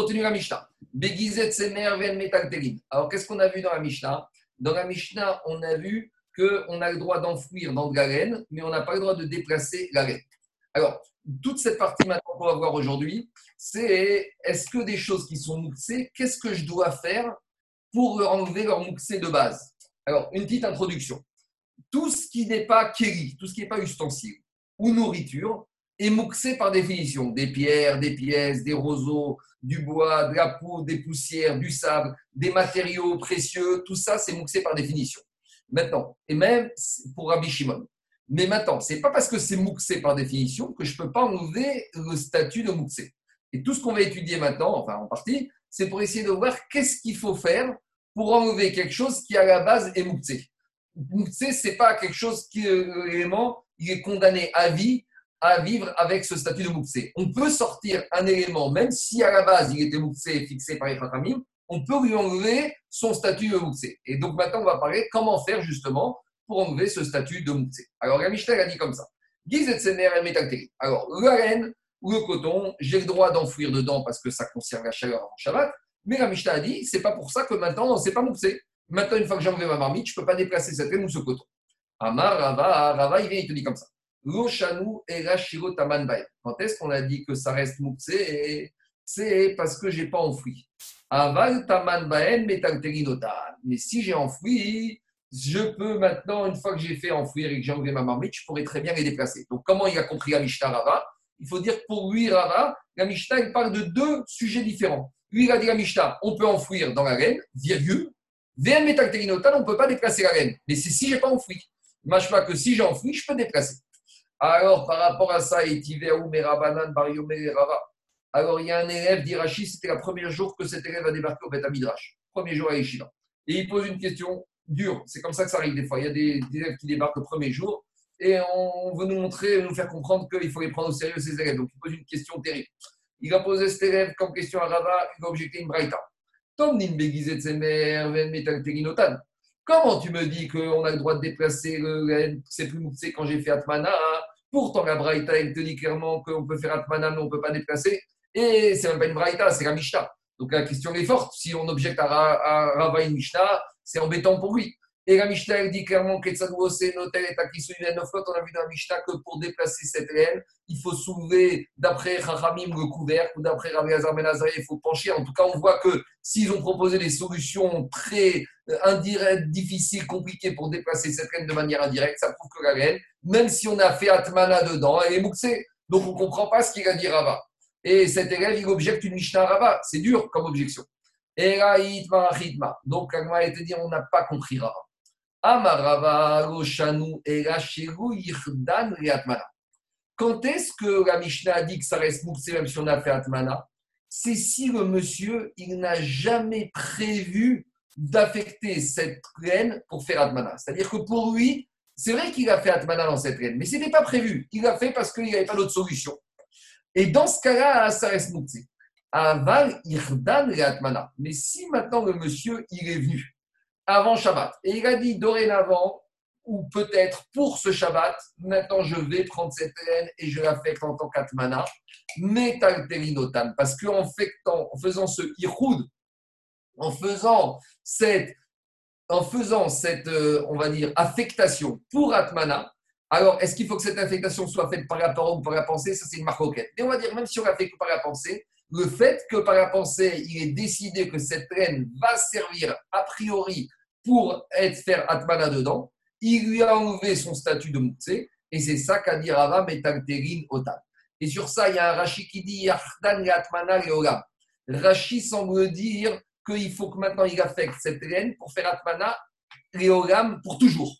continue la Mishnah. Alors, qu'est-ce qu'on a vu dans la Mishnah? Dans la Mishnah, on a vu qu'on a le droit d'enfouir dans de la laine, mais on n'a pas le droit de déplacer la laine. Alors, toute cette partie maintenant qu'on va voir aujourd'hui, c'est est-ce que des choses qui sont mouxées, qu'est-ce que je dois faire pour enlever leur mouxé de base? Alors, une petite introduction. Tout ce qui n'est pas kéri, tout ce qui n'est pas ustensile ou nourriture, est mouxé par définition. Des pierres, des pièces, des roseaux, du bois, de la poudre, des poussières, du sable, des matériaux précieux, tout ça, c'est mouxé par définition. Maintenant, et même pour Rabbi Shimon. Mais maintenant, ce n'est pas parce que c'est mouxé par définition que je peux pas enlever le statut de mouxé. Et tout ce qu'on va étudier maintenant, enfin en partie, c'est pour essayer de voir qu'est-ce qu'il faut faire pour enlever quelque chose qui à la base est mouxé. Mouxé, ce n'est pas quelque chose qui, euh, l'élément, il est condamné à vie à vivre avec ce statut de mouxé. On peut sortir un élément, même si à la base il était mouxé fixé par les Khatamim, on peut lui enlever son statut de mouxé. Et donc maintenant, on va parler comment faire justement pour enlever ce statut de mouxé. Alors la Mishnah a dit comme ça. Alors, la laine ou le coton, j'ai le droit d'enfouir dedans parce que ça conserve la chaleur en Shabbat. Mais la a dit, c'est pas pour ça que maintenant, c'est pas mouxé. Maintenant, une fois que j'ai enlevé ma marmite, je ne peux pas déplacer cette laine ou ce coton. Amar, Rava, Rava, il vient, il te dit comme ça. L'oshanu et Quand est-ce qu'on a dit que ça reste mouxé C'est parce que je n'ai pas enfoui. Aval taman Mais si j'ai enfoui, je peux maintenant, une fois que j'ai fait enfouir et que j'ai enlevé ma marmite, je pourrais très bien les déplacer. Donc, comment il a compris la Mishnah Rava? Il faut dire que pour lui, Rava, la Mishnah, il parle de deux sujets différents. Lui, il a dit la Mishnah, on peut enfouir dans la laine, virgule. VM on ne peut pas déplacer la laine. Mais c'est si je n'ai pas enfoui. pas que si j'ai enfoui, je peux déplacer. Alors, par rapport à ça, Alors, il y a un élève d'Irachi, c'était le premier jour que cet élève a débarqué au Beth Midrash, premier jour à Yeshiva. Et il pose une question dure, c'est comme ça que ça arrive des fois. Il y a des, élèves qui débarquent le premier jour et on veut nous montrer, nous faire comprendre qu'il faut les prendre au sérieux, ces élèves. Donc, il pose une question terrible. Il a posé cet élève comme question à Rava, il a objecté une braïta. Comment tu me dis qu'on a le droit de déplacer le c'est plus quand j'ai fait Atmana Pourtant, la Braïta, elle te dit clairement qu'on peut faire Atmana, mais on ne peut pas déplacer. Et c'est même pas une Braïta, c'est la Mishnah. Donc la question est forte. Si on objecte à, Rava une Mishnah, c'est embêtant pour lui. Et la Mishnah, elle dit clairement que Notel et On a vu dans la Mishnah que pour déplacer cette laine, il faut soulever, d'après Chachamim, le couvercle, ou d'après Rabbi Hazar ben il faut pencher. En tout cas, on voit que s'ils ont proposé des solutions très euh, indirectes, difficiles, compliquées pour déplacer cette laine de manière indirecte, ça prouve que la laine, même si on a fait Atmana dedans, elle est mouxée. Donc on ne comprend pas ce qu'il a dit Rava. Et cet élève, il objecte une Mishnah Rava. C'est dur comme objection. Donc, Agma te dit, on n'a pas compris Rava. Quand est-ce que la Mishnah a dit que ça reste même si on a fait Atmana C'est si le monsieur, il n'a jamais prévu d'affecter cette reine pour faire Atmana. C'est-à-dire que pour lui, c'est vrai qu'il a fait Atmana dans cette reine, mais ce n'était pas prévu. Il l'a fait parce qu'il n'y avait pas d'autre solution. Et dans ce cas-là, ça reste mouxé. Aval irdan Atmana. Mais si maintenant le monsieur, il est venu avant Shabbat. Et il a dit dorénavant, ou peut-être pour ce Shabbat, maintenant je vais prendre cette laine et je l'affecte en tant qu'atmana, metalterinotan. Parce qu'en en faisant ce iroud, en faisant cette, en faisant cette euh, on va dire, affectation pour atmana, alors est-ce qu'il faut que cette affectation soit faite par la parole ou par la pensée? Ça, c'est une marque Et on va dire, même si on la fait que par la pensée, le fait que par la pensée, il est décidé que cette laine va servir a priori pour être, faire Atmana dedans, il lui a enlevé son statut de Moutse, et c'est ça qu'a dit Rava Metalterin Otan. Et sur ça, il y a un Rashi qui dit Yachdan Atmana. Rashi semble dire qu'il faut que maintenant il affecte cette reine pour faire Atmana Leolam pour toujours.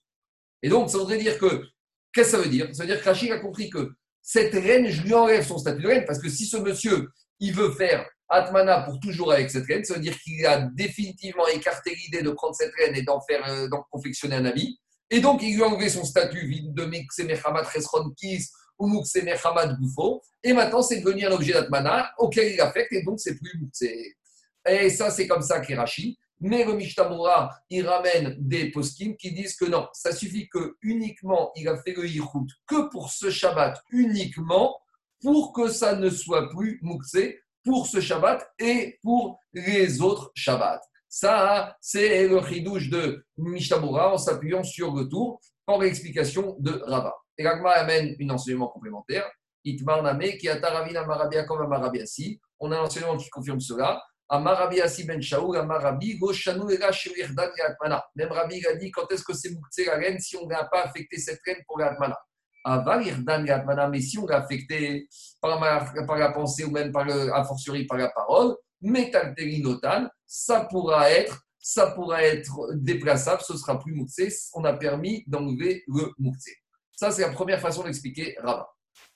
Et donc, ça voudrait dire que, qu'est-ce que ça veut dire? Ça veut dire que Rashi a compris que cette reine, je lui enlève son statut de reine, parce que si ce monsieur, il veut faire Atmana pour toujours avec cette reine, ça veut dire qu'il a définitivement écarté l'idée de prendre cette reine et d'en faire, euh, d'en confectionner un habit. Et donc, il lui a enlevé son statut de Meksemechamat Resron Kis ou Muksemechamat Goufo. Et maintenant, c'est devenu un objet d'Atmana auquel il affecte et donc c'est plus Et ça, c'est comme ça qu'Irachi. Mais le Mishtamura, il ramène des poskim qui disent que non, ça suffit que uniquement il a fait le Yichut que pour ce Shabbat uniquement pour que ça ne soit plus Mukse pour ce Shabbat et pour les autres Shabbats. Ça, c'est le chidouche de Mishtabura en s'appuyant sur le tour pour l'explication de Rava. Et l'Agma amène un enseignement complémentaire. Itmar Name, qui Marabia comme. On a un enseignement qui confirme cela. Amarabiasi ben Shaoul, Amarabi, Goshanu. Même Rabbi a dit quand est-ce que c'est Mouktsé la reine si on n'a pas affecté cette reine pour Atmana, mais si on l'a affecté par, par, la pensée ou même par le, a fortiori par la parole, Metalterinotan, ça pourra être ça pourra être déplaçable, ce sera plus Mouktsé. On a permis d'enlever le Mouktsé. Ça, c'est la première façon d'expliquer Rava.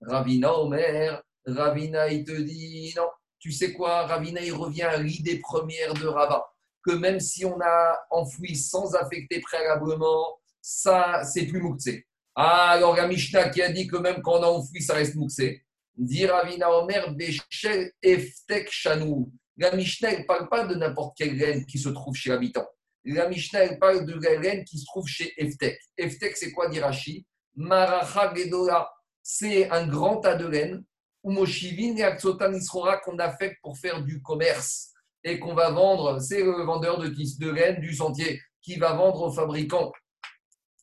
Ravina Omer, Ravina, il te dit non. Tu sais quoi Ravina, il revient à l'idée première de Rava, que même si on a enfoui sans affecter préalablement, ça, c'est plus Mouktsé. Ah, alors la Mishnah qui a dit que même quand on a enfoui, ça reste Mouktsé. Dit Ravina Omer, Bechel Eftek Chanou. La Mishnah, ne parle pas de n'importe quelle graine qui se trouve chez l'habitant. La Mishnah, elle parle de la qui se trouve chez Eftek. Eftek, c'est quoi, d'Irachi Maracha Gedola, c'est un grand tas de laine. Umoshivin et Aksotan Isrora qu'on affecte pour faire du commerce et qu'on va vendre. C'est le vendeur de, de laine du sentier qui va vendre aux fabricants.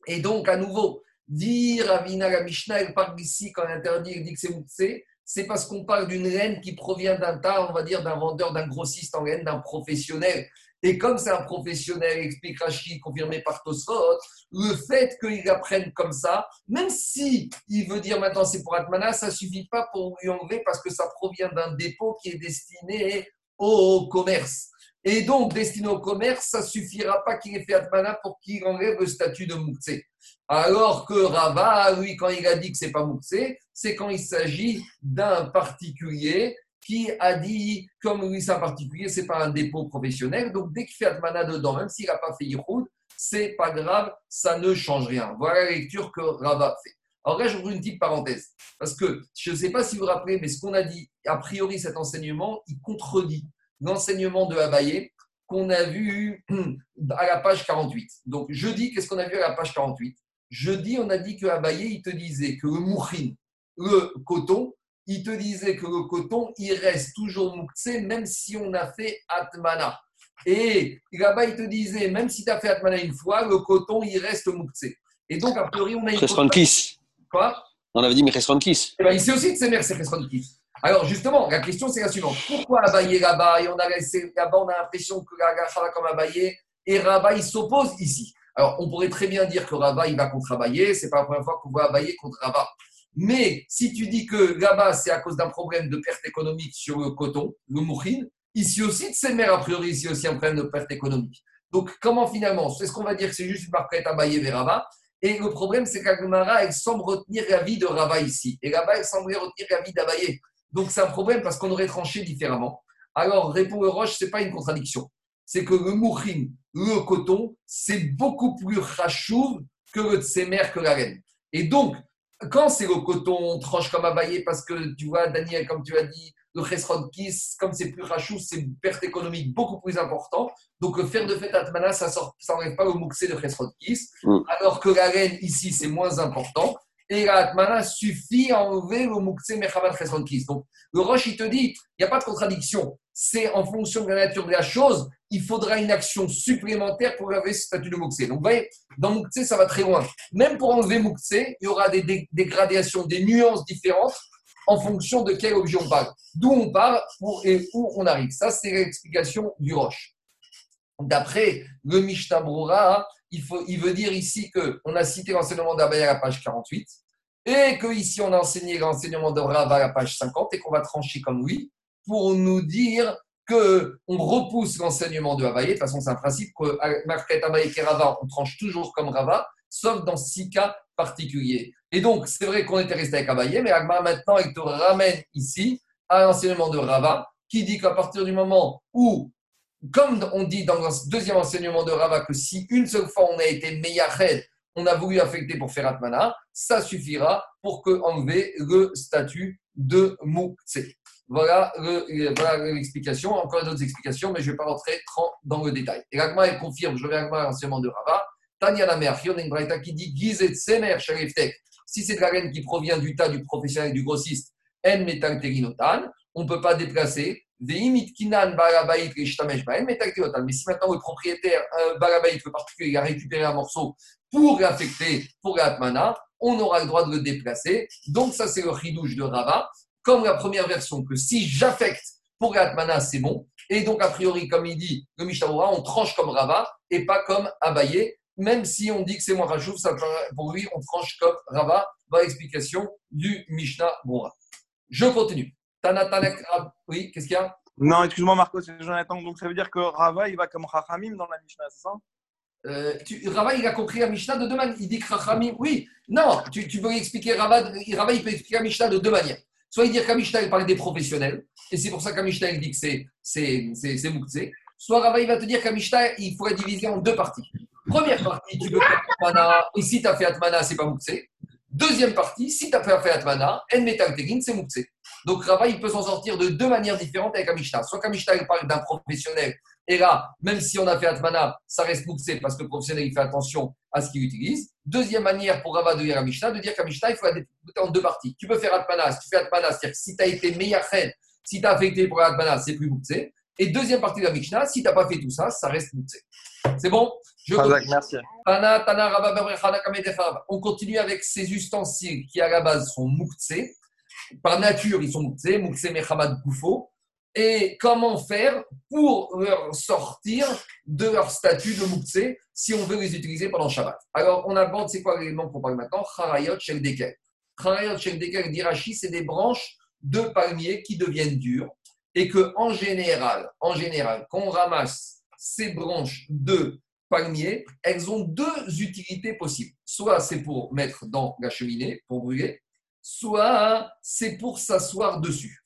Et donc, à nouveau, dire Avina la Mishnah, elle parle ici quand elle interdit, elle dit que c'est c'est parce qu'on parle d'une laine qui provient d'un tas, on va dire, d'un vendeur, d'un grossiste en laine, d'un professionnel. Et comme c'est un professionnel, explique Rachid, confirmé par Tosfot, le fait qu'il apprenne comme ça, même si il veut dire maintenant c'est pour Atmana, ça suffit pas pour lui enlever parce que ça provient d'un dépôt qui est destiné au commerce. Et donc, destiné au commerce, ça suffira pas qu'il ait fait Atmana pour qu'il enlève le statut de Mouktsé. Alors que Rava, lui, quand il a dit que ce n'est pas Mouktsé, c'est quand il s'agit d'un particulier qui a dit, comme lui c'est un particulier, ce n'est pas un dépôt professionnel, donc dès qu'il fait Atmana dedans, même s'il n'a pas fait Yichud, c'est pas grave, ça ne change rien. Voilà la lecture que Rava fait. Alors là, j'ouvre une petite parenthèse, parce que je ne sais pas si vous vous rappelez, mais ce qu'on a dit, a priori, cet enseignement, il contredit l'enseignement de Abaye qu'on a vu à la page 48. Donc, jeudi, qu'est-ce qu'on a vu à la page 48 Jeudi, on a dit que Abaye, il te disait que le mouchin, le coton, il te disait que le coton, il reste toujours mouktsé, même si on a fait atmana. Et là-bas, il te disait, même si tu as fait atmana une fois, le coton, il reste mouktsé. Et donc, a priori, on a une. kiss. Quoi? On avait dit Mechesron kiss. Eh ben, ici aussi, de ses mères, c'est kiss. Alors justement, la question c'est la suivante. Pourquoi Abaye là-bas et on a là-bas, on a l'impression que la comme Abaye et Rabat il s'oppose ici? Alors on pourrait très bien dire que Rabat il va contre Abaye, c'est pas la première fois qu'on voit Abaye contre Rabat. Mais si tu dis que là-bas c'est à cause d'un problème de perte économique sur le coton, le mourine, ici aussi de mères, a priori ici aussi un problème de perte économique. Donc comment finalement C'est ce qu'on va dire c'est juste une marquette Abaye vers Rabat. Et le problème, c'est qu'Agmara, elle semble retenir la vie de Rabat ici. Et là-bas, elle semble retenir la vie d'Abaye. Donc c'est un problème parce qu'on aurait tranché différemment. Alors, répond Roche, ce n'est pas une contradiction. C'est que le mouchin, le coton, c'est beaucoup plus rachouv que le tsemer, que la reine. Et donc, quand c'est le coton, on tranche comme abayé parce que tu vois, Daniel, comme tu as dit, le chesron kiss, comme c'est plus rachou, c'est une perte économique beaucoup plus importante. Donc, le faire de fait atmana, ça n'enlève pas le mouxé de chesron kiss. Mm. Alors que la reine, ici, c'est moins important et la Atmana suffit à enlever le Moukse Mechavat Kis. Donc, le Roche, il te dit, il n'y a pas de contradiction. C'est en fonction de la nature de la chose, il faudra une action supplémentaire pour enlever ce statut de Moukse. Donc, vous voyez, dans Moukse, ça va très loin. Même pour enlever Moukse, il y aura des dégradations, des nuances différentes en fonction de quel objet on parle. D'où on parle et où on arrive. Ça, c'est l'explication du Roche. D'après le Mishnah il, il veut dire ici qu'on a cité l'enseignement d'Abaya à la page 48 et qu'ici on a enseigné l'enseignement de à la page 50 et qu'on va trancher comme lui pour nous dire qu'on repousse l'enseignement de Abaye. De toute façon, c'est un principe que Marquette Abaye et Rava, on tranche toujours comme Rava, sauf dans six cas particuliers. Et donc, c'est vrai qu'on était resté avec Abaye, mais Agma maintenant, il te ramène ici à l'enseignement de Rava, qui dit qu'à partir du moment où comme on dit dans le deuxième enseignement de Rava, que si une seule fois on a été meyached, on a voulu affecter pour faire Atmana, ça suffira pour que enlever le statut de Moukse. Voilà l'explication. Encore d'autres explications, mais je ne vais pas rentrer dans le détail. Et l'Agma, elle confirme, je vais à l'enseignement de Rava, Tanya la mère, y a une qui dit Gizet Semer Si c'est de la laine qui provient du tas du professionnel du grossiste, En Metal on ne peut pas déplacer metakteotan. Mais si maintenant le propriétaire, un barabaït, le particulier, a récupéré un morceau pour l'affecter pour l'atmana, on aura le droit de le déplacer. Donc, ça, c'est le ridouche de Rava. Comme la première version, que si j'affecte pour l'atmana, c'est bon. Et donc, a priori, comme il dit le Mishnah on tranche comme Rava et pas comme Abaye. Même si on dit que c'est moins rajouf, pour lui, on tranche comme Rava dans l'explication du Mishnah Boura. Je continue. Oui, qu'est-ce qu'il y a? Non, excuse-moi Marco, c'est Jonathan. Donc ça veut dire que Rava, il va comme Rachamim dans la Mishnah, c'est ça? Euh, Rava, il a compris la Mishnah de deux manières. Il dit que Rachamim, oui, non, tu, tu peux expliquer Rava, Rava, il peut expliquer la Mishnah de deux manières. Soit il dit que Mishnah, il parle des professionnels, et c'est pour ça que Mishnah, il dit que c'est, c'est, Soit Rava, il va te dire que Mishnah, il faut la diviser en deux parties. Première partie, tu peux faire Atmana, et si tu as fait Atmana, c'est pas Moukse. Deuxième partie, si tu as fait Atmana, En Metal c'est Moukse. Donc Rava, il peut s'en sortir de deux manières différentes avec Amishta. Soit qu'Amishta, il parle d'un professionnel, et là, même si on a fait Atmana, ça reste mouxé parce que le professionnel, il fait attention à ce qu'il utilise. Deuxième manière pour Rava de dire Amishta, de dire qu'Amishta, il faut la découper en deux parties. Tu peux faire Atmana, si tu fais Atmana, c'est-à-dire que si tu as été meilleur si tu as affecté pour Atmana, c'est plus mouxé. Et deuxième partie de la Mishnah, si tu n'as pas fait tout ça, ça reste mouxé. C'est bon? Je Merci. On continue avec ces ustensiles qui, à la base, sont mouxés par nature, ils sont mouxés, mouxés Mechamad Koufo. Et comment faire pour leur sortir de leur statut de mouxé si on veut les utiliser pendant Shabbat? Alors, on aborde, c'est quoi l'élément qu'on parle maintenant? Charayot Shel Dekel. Charayot Shel Dekel d'Irachi, c'est des branches de palmiers qui deviennent dures et que en général, en général, quand on ramasse ces branches de palmiers, elles ont deux utilités possibles. Soit c'est pour mettre dans la cheminée, pour brûler, soit c'est pour s'asseoir dessus.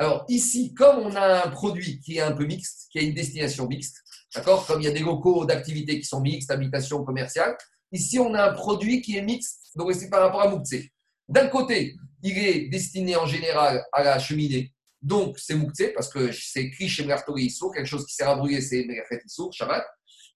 Alors ici, comme on a un produit qui est un peu mixte, qui a une destination mixte, d'accord Comme il y a des locaux d'activité qui sont mixtes, habitation commerciale, ici on a un produit qui est mixte, donc c'est par rapport à Mouktsé. D'un côté, il est destiné en général à la cheminée, donc c'est Mouktsé, parce que c'est écrit chez Mertori Issour, quelque chose qui sert à brûler, c'est Merchet Issour, Shabbat.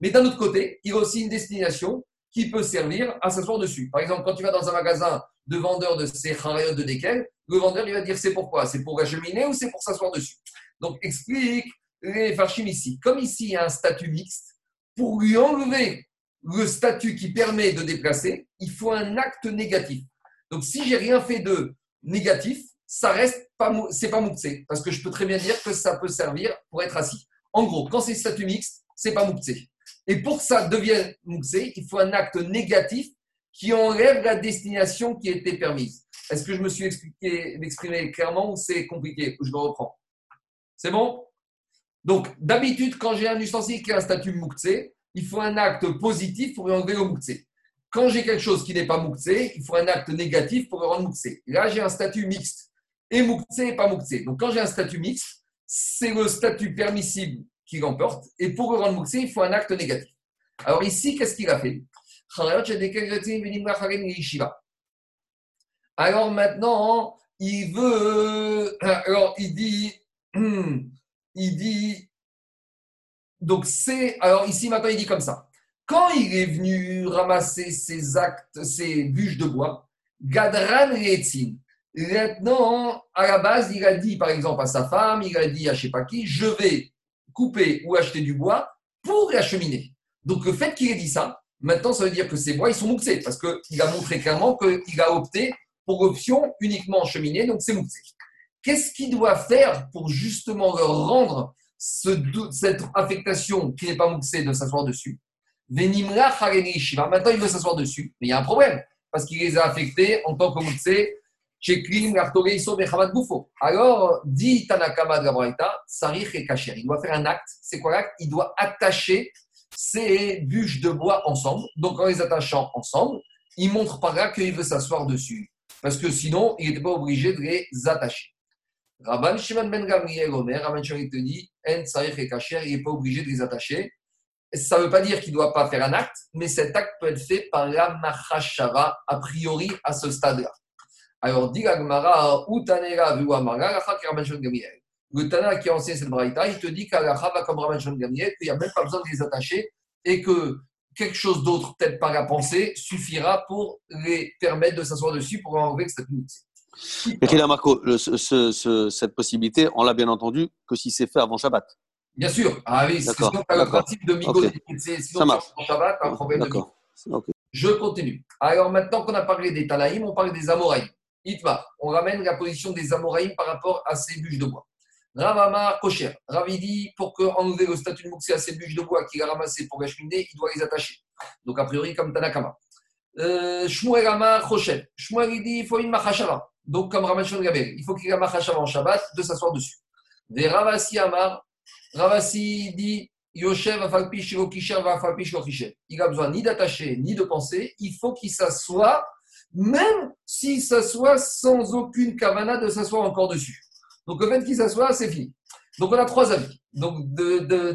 Mais d'un autre côté, il a aussi une destination qui peut servir à s'asseoir dessus. Par exemple, quand tu vas dans un magasin de vendeurs de ces chariotes de Dekel, le vendeur il va dire c'est pourquoi? C'est pour la cheminée ou c'est pour s'asseoir dessus? Donc explique les farchim ici. Comme ici il y a un statut mixte, pour lui enlever le statut qui permet de déplacer, il faut un acte négatif. Donc si j'ai rien fait de négatif, ça reste pas c'est pas parce que je peux très bien dire que ça peut servir pour être assis. En gros, quand c'est statut mixte, c'est pas mouxé. Et pour que ça devienne mouxé, il faut un acte négatif qui enlève la destination qui était permise. Est-ce que je me suis expliqué, exprimé clairement ou c'est compliqué? Je me reprends? C'est bon? Donc, d'habitude, quand j'ai un ustensile qui a un statut mouktsé, il faut un acte positif pour enlever le mouktsé. Quand j'ai quelque chose qui n'est pas mouktsé, il faut un acte négatif pour le rendre mouktsé. Là, j'ai un statut mixte. Et mouktsé et pas mouktsé. Donc, quand j'ai un statut mixte, c'est le statut permissible qui l'emporte. Et pour le rendre mouktsé, il faut un acte négatif. Alors ici, qu'est-ce qu'il a fait? Alors maintenant, il veut. Alors il dit. Il dit. Donc c'est. Alors ici maintenant, il dit comme ça. Quand il est venu ramasser ses actes, ses bûches de bois, Gadran Retzin. Maintenant, à la base, il a dit par exemple à sa femme, il a dit à je sais pas qui, je vais couper ou acheter du bois pour la cheminée. Donc le fait qu'il ait dit ça, maintenant ça veut dire que ces bois ils sont mouxés parce qu'il a montré clairement qu'il a opté pour option uniquement en cheminée, donc c'est mouxé. Qu'est-ce qu'il doit faire pour justement leur rendre ce, cette affectation qui n'est pas mouxée de s'asseoir dessus? Venimra Maintenant il veut s'asseoir dessus, mais il y a un problème parce qu'il les a affectés en tant que mouxé. Alors, dit Tanakama de la Sarich et Kacher. Il doit faire un acte. C'est quoi l'acte? Il doit attacher ces bûches de bois ensemble. Donc, en les attachant ensemble, il montre par là qu'il veut s'asseoir dessus. Parce que sinon, il n'était pas obligé de les attacher. Rabban Shimon ben Gamriel Omer, Rabban Shimon te dit, Sarich et Kacher, il n'est pas obligé de les attacher. Ça ne veut pas dire qu'il ne doit pas faire un acte, mais cet acte peut être fait par la Mahashava, a priori, à ce stade-là. Alors, dit Gagmara, Utanera, Vuamara, Rabban Shimon Gamriel le Tana qui a enseigné cette braïta, il te dit va comme qu'il n'y a même pas besoin de les attacher et que quelque chose d'autre, peut-être par la pensée, suffira pour les permettre de s'asseoir dessus pour enlever le statut Marco, ce- ce- ce- cette possibilité, on l'a bien entendu que si c'est fait avant Shabbat. Bien sûr. Ah oui, c'est le principe de Migo. Ok. C'est- Sinon, Ça marche. Shabbat, un problème de Migo. D'accord. Ok. Je continue. Alors maintenant qu'on a parlé des Tanaïm, on parle des Amoraïm. Itma, on ramène la position des Amoraïm par rapport à ces bûches de bois. Ravama Kocher. Ravi dit pour que enlever le statut de Mouxé à ces bûches de bois qu'il a ramassées pour la cheminée, il doit les attacher. Donc a priori comme Tanakama. Euh, Shmuel Amar Kocher. Shmuel dit il faut une machashava. Donc comme Ramachon Gabel, il faut qu'il y ait machashava en Shabbat de s'asseoir dessus. Des Ravasi Amar. Ravasi dit Yoshev Afalpi Shiro Kisher Afalpi Shiro Kisher. Il a besoin ni d'attacher ni de penser. Il faut qu'il s'assoie, même s'il s'assoit sans aucune kavana de s'asseoir encore dessus. Donc le fait qu'il s'assoit, c'est fini. Donc on a trois avis donc de, de.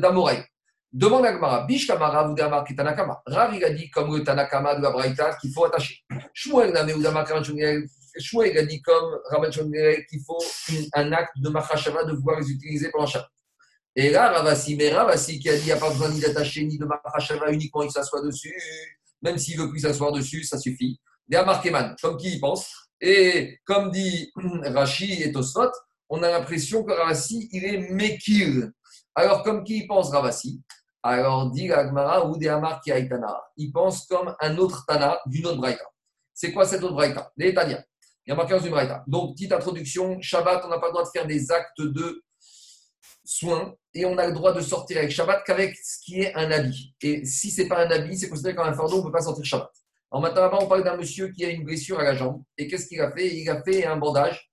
Demande à Gmara, Bish Kamara ou Damar qui Tanakama. Rav, il a dit comme le Tanakama de la Braïta qu'il faut attacher. Shmuel Name ou Damar Karanchongel, Shmuel il a dit comme Ramachongel qu'il faut un acte de Machashava de pouvoir les utiliser pendant Shabbat. Et là, Ravasi, mais Ravasi qui a dit qu'il n'y a pas besoin ni d'attacher ni de Machashava, uniquement il s'assoit dessus, même s'il veut plus s'asseoir dessus, ça suffit. A Markeman, comme qui y pense. Et comme dit Rashi et Tosfot, on a l'impression que Ravasi, il est Mekir. Alors, comme qui y pense Ravasi? Alors, dit Agmara ou Amar qui. Il pense comme un autre Tana d'une autre Braïta. C'est quoi cette autre Braïta? Les Tania. Il y a marqué dans une Braïta. Donc, petite introduction Shabbat, on n'a pas le droit de faire des actes de soins et on a le droit de sortir avec Shabbat qu'avec ce qui est un habit. Et si c'est pas un habit, c'est considéré comme un fardeau, on ne peut pas sortir Shabbat. Maintenant, là-bas, on parle d'un monsieur qui a une blessure à la jambe. Et qu'est-ce qu'il a fait? Il a fait un bandage.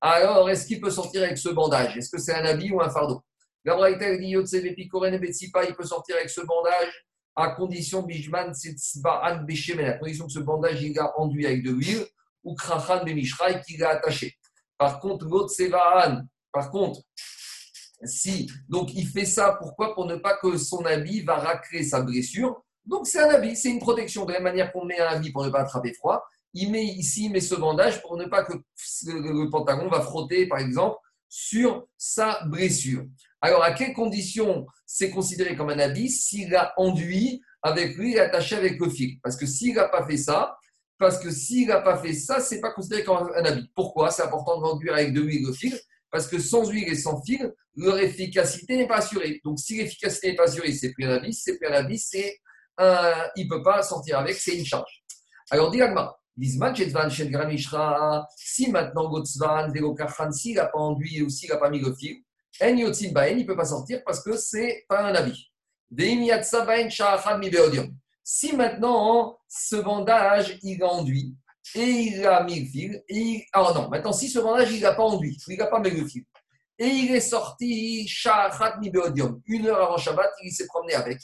Alors, est-ce qu'il peut sortir avec ce bandage? Est-ce que c'est un habit ou un fardeau? Dit il peut sortir avec ce bandage à condition Bijman à condition que ce bandage il a enduit avec de l'huile ou Krachan Bemishraï qu'il a attaché. Par contre, l'autre par contre, si, donc il fait ça, pourquoi? Pour ne pas que son habit va racler sa blessure. Donc c'est un habit, c'est une protection. De la même manière qu'on met un habit pour ne pas attraper froid, il met ici, il met ce bandage pour ne pas que le, pantalon va frotter, par exemple, sur sa blessure. Alors, à quelles conditions c'est considéré comme un habit s'il a enduit avec lui et attaché avec le fil? Parce que s'il n'a pas fait ça, parce que s'il n'a pas fait ça, c'est pas considéré comme un habit. Pourquoi? C'est important d'enduire avec de l'huile le fil parce que sans huile et sans fil, leur efficacité n'est pas assurée. Donc, si l'efficacité n'est pas assurée, c'est plus un habit. C'est plus un habit, c'est un... il ne peut pas sortir avec, c'est une charge. Alors, dit Agma, si maintenant Gotzvan, Velokachan, s'il n'a pas enduit ou s'il n'a pas mis le fil, En il ne peut pas sortir parce que c'est pas un habit. Si maintenant ce bandage il a enduit et il a mis le fil, et il... alors non, maintenant si ce bandage il n'a pas enduit, il n'a pas mis le fil, et il est sorti une heure avant Shabbat, il s'est promené avec.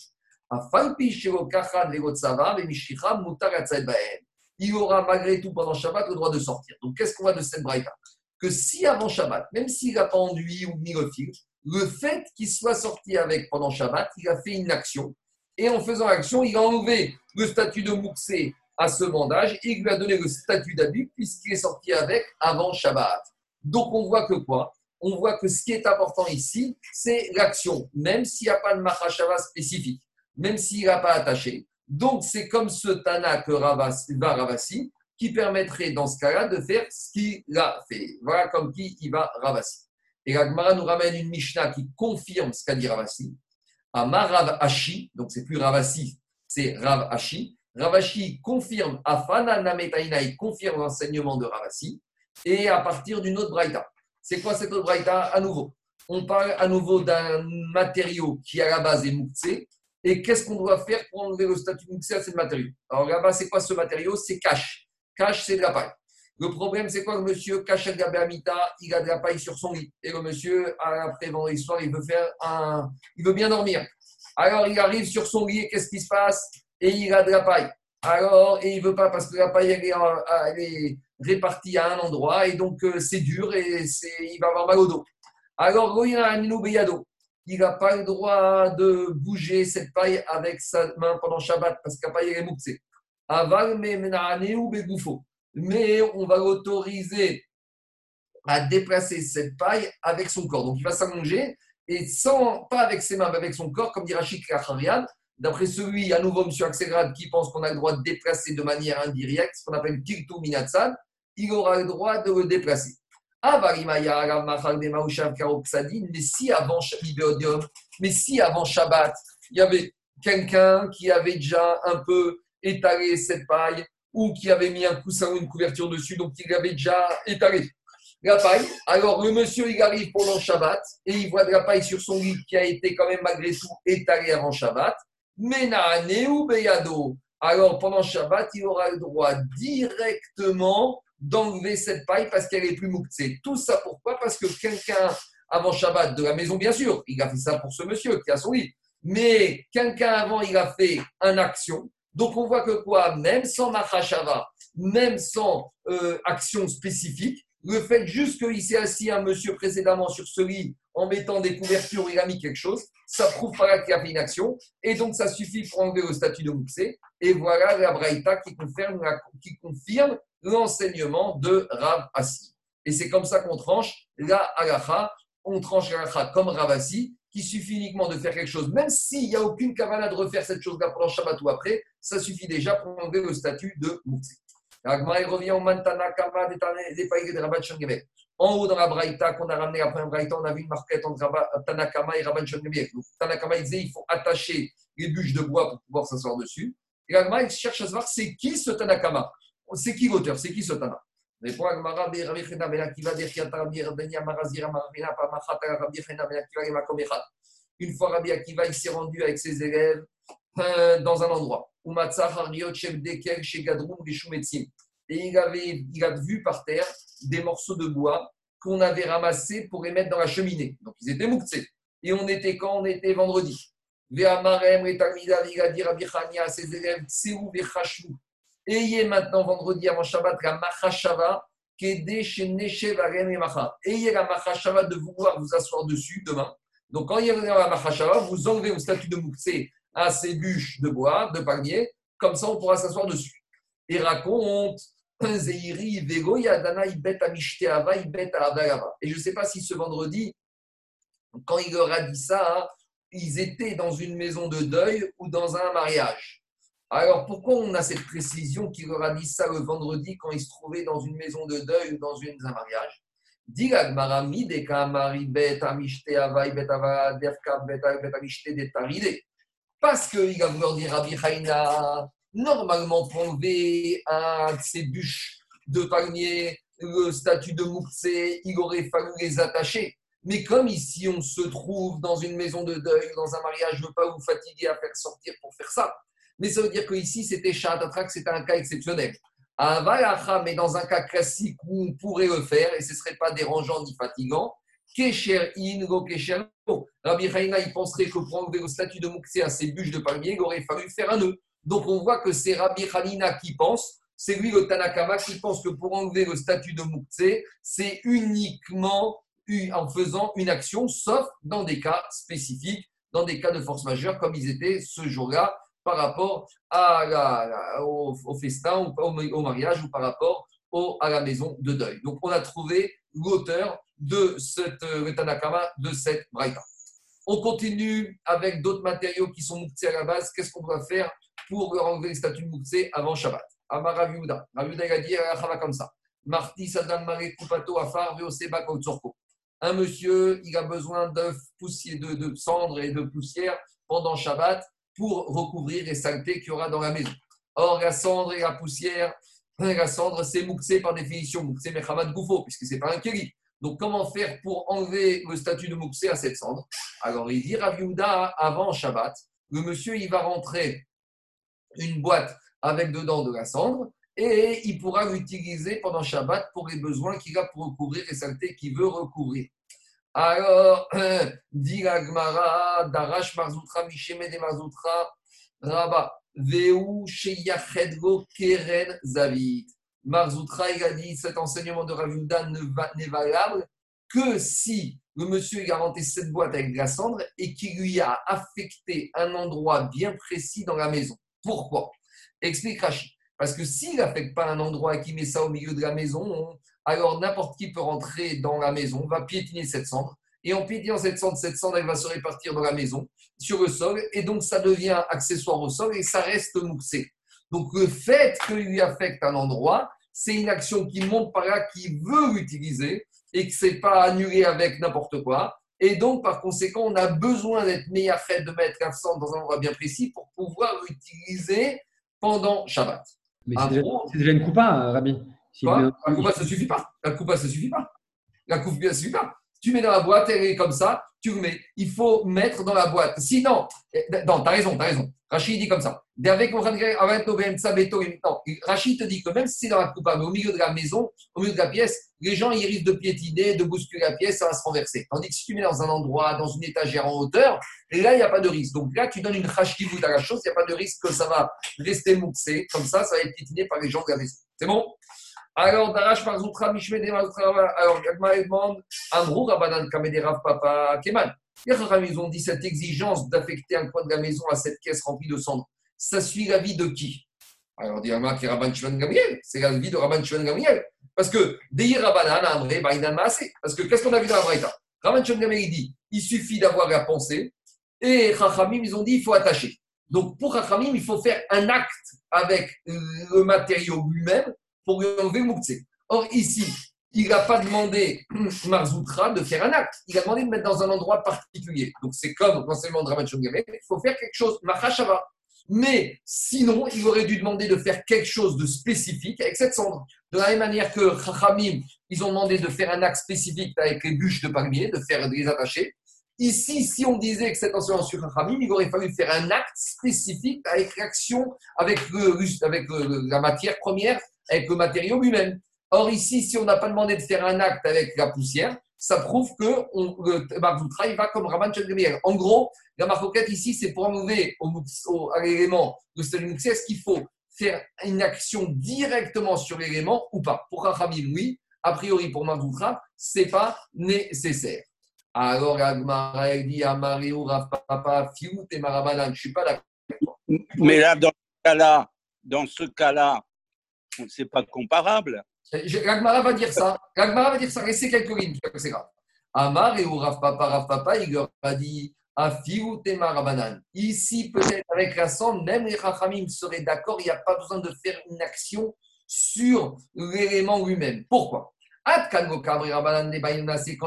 Il aura malgré tout pendant Shabbat le droit de sortir. Donc qu'est-ce qu'on voit de cette braïta? Que si avant Shabbat, même s'il n'a pas enduit ou mis le le fait qu'il soit sorti avec pendant Shabbat, il a fait une action. Et en faisant l'action, il a enlevé le statut de Mouxé à ce bandage et il lui a donné le statut d'habit puisqu'il est sorti avec avant Shabbat. Donc on voit que quoi? On voit que ce qui est important ici, c'est l'action, même s'il n'y a pas de Mahashava spécifique, même s'il n'a pas attaché. Donc, c'est comme ce Tana que Ravasi, va Ravasi, qui permettrait dans ce cas-là de faire ce qu'il a fait. Voilà comme qui il va Ravasi. Et Gemara nous ramène une Mishnah qui confirme ce qu'a dit Ravasi. Amarav Ashi, donc c'est plus Ravasi, c'est Rav Ashi. Ravashi confirme, Afana Nametaina, il confirme l'enseignement de Ravasi. Et à partir d'une autre Braïta. C'est quoi cette autre Braïta? À nouveau, on parle à nouveau d'un matériau qui à la base est Mouktsé, et qu'est-ce qu'on doit faire pour enlever le statut mixé à ce matériau Alors là-bas, c'est quoi ce matériau? C'est cash. Cash, c'est de la paille. Le problème, c'est quoi? Le monsieur cache el Amita, il a de la paille sur son lit. Et le monsieur, après vendredi soir, il veut faire un. Il veut bien dormir. Alors il arrive sur son lit et qu'est-ce qui se passe? Et il a de la paille. Alors, et il veut pas parce que la paille, elle est, répartie à un endroit et donc c'est dur et il va avoir mal au dos. Alors, il a un Beyado il n'a pas le droit de bouger cette paille avec sa main pendant Shabbat parce que la paille est mouxée. Aval ou begoufo. Mais on va l'autoriser à déplacer cette paille avec son corps. Donc il va s'allonger et sans, pas avec ses mains, mais avec son corps, comme dit Rachid Kacharian. D'après celui, à nouveau, M. Axelrad, qui pense qu'on a le droit de déplacer de manière indirecte, ce qu'on appelle Kirtu Minatsad, il aura le droit de le déplacer. Ah, mais si avant mais si avant Shabbat, il y avait quelqu'un qui avait déjà un peu étalé cette paille ou qui avait mis un coussin ou une couverture dessus, donc il avait déjà étalé la paille. Alors le monsieur, il arrive pendant Shabbat et il voit de la paille sur son lit qui a été quand même malgré tout étalée avant Shabbat. Mena ou beyado. Alors pendant Shabbat, il aura le droit directement d'enlever cette paille parce qu'elle est plus mouktée. Tout ça pourquoi? Parce que quelqu'un avant Shabbat de la maison, bien sûr, il a fait ça pour ce monsieur qui a son lit. Mais quelqu'un avant, il a fait une action. Donc on voit que quoi? Même sans machashava, même sans euh, action spécifique, le fait juste qu'il s'est assis un monsieur précédemment sur ce lit en mettant des couvertures, il a mis quelque chose, ça prouve pas qu'il a fait une action, et donc ça suffit pour enlever le statut de Moussé. Et voilà la Braïta qui confirme, qui confirme l'enseignement de Rav Assi. Et c'est comme ça qu'on tranche la halacha, on tranche la halacha comme Rav Assi, qui suffit uniquement de faire quelque chose, même s'il n'y a aucune cavana de refaire cette chose-là pendant Shabbat ou après, ça suffit déjà pour enlever le statut de. L'Agma revient au Mantana Kama de Rabat En haut dans la Braïta, qu'on a ramené après un Braïta, on a vu une marquette entre Tanakama et Rabat Shangeber. Tanakama disait il faut attacher les bûches de bois pour pouvoir s'asseoir dessus. Et l'Agma cherche à savoir c'est qui ce Tanakama C'est qui l'auteur? C'est qui ce Tana? Agmara. Une fois Rabbi Akiva, il s'est rendu avec ses élèves euh, dans un endroit. Et il, avait, il a vu par terre des morceaux de bois qu'on avait ramassés pour les mettre dans la cheminée. Donc ils étaient mouktsés. Et on était quand? On était vendredi. Ayez maintenant vendredi avant Shabbat la Machashava, Ayez la Machashava de vouloir vous asseoir dessus demain. Donc quand il y a la Machashava, vous enlevez au statut de Mouktsé à ces bûches de bois, de palmier, comme ça on pourra s'asseoir dessus. Et raconte, et je ne sais pas si ce vendredi, quand il leur a dit ça, ils étaient dans une maison de deuil ou dans un mariage. Alors pourquoi on a cette précision qu'il leur a dit ça le vendredi quand ils se trouvaient dans une maison de deuil ou dans un mariage? Parce qu'il va vouloir dire Rabbi normalement, pour enlever un de ces bûches de palmier, le statut de Moukse, il aurait fallu les attacher. Mais comme ici, on se trouve dans une maison de deuil, dans un mariage, je ne veux pas vous fatiguer à faire sortir pour faire ça. Mais ça veut dire qu'ici, c'était Shahatatra, c'était un cas exceptionnel. mais dans un cas classique où on pourrait le faire, et ce ne serait pas dérangeant ni fatigant, Kesher in, go kesher Rabbi Haïna, il penserait que pour enlever le statut de Moukse à ces bûches de palmier, il aurait fallu faire un nœud. Donc on voit que c'est Rabbi Hanina qui pense, c'est lui le Tanakama qui pense que pour enlever le statut de Moukse, c'est uniquement en faisant une action, sauf dans des cas spécifiques, dans des cas de force majeure, comme ils étaient ce jour-là par rapport à la, au, festin, au, mariage ou par rapport à la maison de deuil. Donc on a trouvé l'auteur de cette euh, Tanakama, de cette Braïta. On continue avec d'autres matériaux qui sont mouktsés à la base. Qu'est-ce qu'on doit faire pour enlever les statues mouktsés avant Shabbat? Amar Raviuda. Il a dit comme ça. Marti Sadan Mare Kupato Afar Veoseba Un monsieur, il a besoin poussière, de, de cendres et de poussière pendant Shabbat pour recouvrir les saletés qu'il y aura dans la maison. Or, la cendre et la poussière, la cendre, c'est mouktsé par définition, mouktsé Mechamat Goufo, puisque ce n'est pas un kéli. Donc, comment faire pour enlever le statut de Mouksé à cette cendre? Alors, il dit Rav avant Shabbat, le monsieur, il va rentrer une boîte avec dedans de la cendre et il pourra l'utiliser pendant Shabbat pour les besoins qu'il a pour recouvrir les saletés qu'il veut recouvrir. Alors, dit la Gemara, Darash Marzoutra, Mishemede Marzoutra, Rabba, Veu Sheyachedgo Keren Zavid. Marzoutra, il a dit cet enseignement de Ravunda n'est valable que si le monsieur a inventé cette boîte avec de la cendre et qu'il lui a affecté un endroit bien précis dans la maison. Pourquoi? Explique Rachid. Parce que s'il n'affecte pas un endroit et qu'il met ça au milieu de la maison, alors n'importe qui peut rentrer dans la maison, va piétiner cette cendre. Et en piétinant cette cendre, cette cendre, elle va se répartir dans la maison, sur le sol. Et donc, ça devient accessoire au sol et ça reste mouxé. Donc le fait qu'il lui affecte un endroit, c'est une action qui monte par là, qui veut l'utiliser et que c'est pas annulé avec n'importe quoi. Et donc, par conséquent, on a besoin d'être meilleur fait de mettre l'accent dans un endroit bien précis pour pouvoir l'utiliser pendant Shabbat. Mais Ah c'est déjà, bon c'est déjà une coupa, Rabbi. Si Quoi La coupa, ça suffit pas. La coupa, ça suffit pas. La coupe, ça suffit pas. Tu mets dans la boîte, elle est comme ça, tu le mets. Il faut mettre dans la boîte. Sinon, eh, non, tu as raison, tu as raison. Rachid dit comme ça. Rachid te dit que même si c'est dans la coupa, mais au milieu de la maison, au milieu de la pièce, les gens ils risquent de piétiner, de bousculer la pièce, ça va se renverser. Tandis que si tu mets dans un endroit, dans une étagère en hauteur, là, il n'y a pas de risque. Donc là, tu donnes une rachivout à la chose, il n'y a pas de risque que ça va rester mouxé. Comme ça, ça va être piétiné par les gens de la maison. C'est bon? Alors, Darash Marzoutra, Mishmede Marzoutra, alors, Gagma demande, Amrou, Rabanan, Kamede, Rav, Papa, Keman. Les ils ont dit cette exigence d'affecter un coin de la maison à cette caisse remplie de cendres. Ça suit la vie de qui? Alors, dit qui Rabban Shimon Gamriel. C'est la vie de Rabban Shimon Gamriel. Parce que, Deir Rabanan, Amré, Baïnan Maasé. Parce que, qu'est-ce qu'on a vu dans la Braïta Rabban Shimon Gamriel, il dit, il suffit d'avoir la pensée. Et Chachamim, ils ont dit, il faut attacher. Donc, pour Chachamim, il faut faire un acte avec le matériau lui-même pour lui enlever le mouktsé. Or, ici, il n'a pas demandé Marzoutra de faire un acte. Il a demandé de mettre dans un endroit particulier. Donc, c'est comme l'enseignement de Shongameh, il faut faire quelque chose, Machashava. Mais sinon, il aurait dû demander de faire quelque chose de spécifique avec cette cendre. De la même manière que Chachamim, ils ont demandé de faire un acte spécifique avec les bûches de palmier, de faire de les attacher. Ici, si on disait que cet enseignement sur Chachamim, il aurait fallu faire un acte spécifique avec l'action, avec, avec le- la matière première, avec le matériau lui-même. Or, ici, si on n'a pas demandé de faire un acte avec la poussière, ça prouve que on, le Marzoutra, il va comme Raman Chandriel. En gros, la marcoquette ici, c'est pour enlever au, à l'élément de mux, est-ce qu'il faut faire une action directement sur l'élément ou pas? Pour Rachamim, oui. A priori, pour Marzoutra, ce n'est pas nécessaire. Alors, Agmara, elle dit à Mario, Rav Papa, Fiout et Marabanan, je ne suis pas d'accord. Mais là, dans ce cas-là, dans ce cas-là, c'est pas comparable. L'Agmara va dire ça. L'Agmara va dire ça. Laissez quelques lignes, c'est grave. Amar et Rav Papa, Rav Papa, il leur a dit. Ici, peut-être avec la cendre, même les Rachamim seraient d'accord, il n'y a pas besoin de faire une action sur l'élément lui-même. Pourquoi? Quand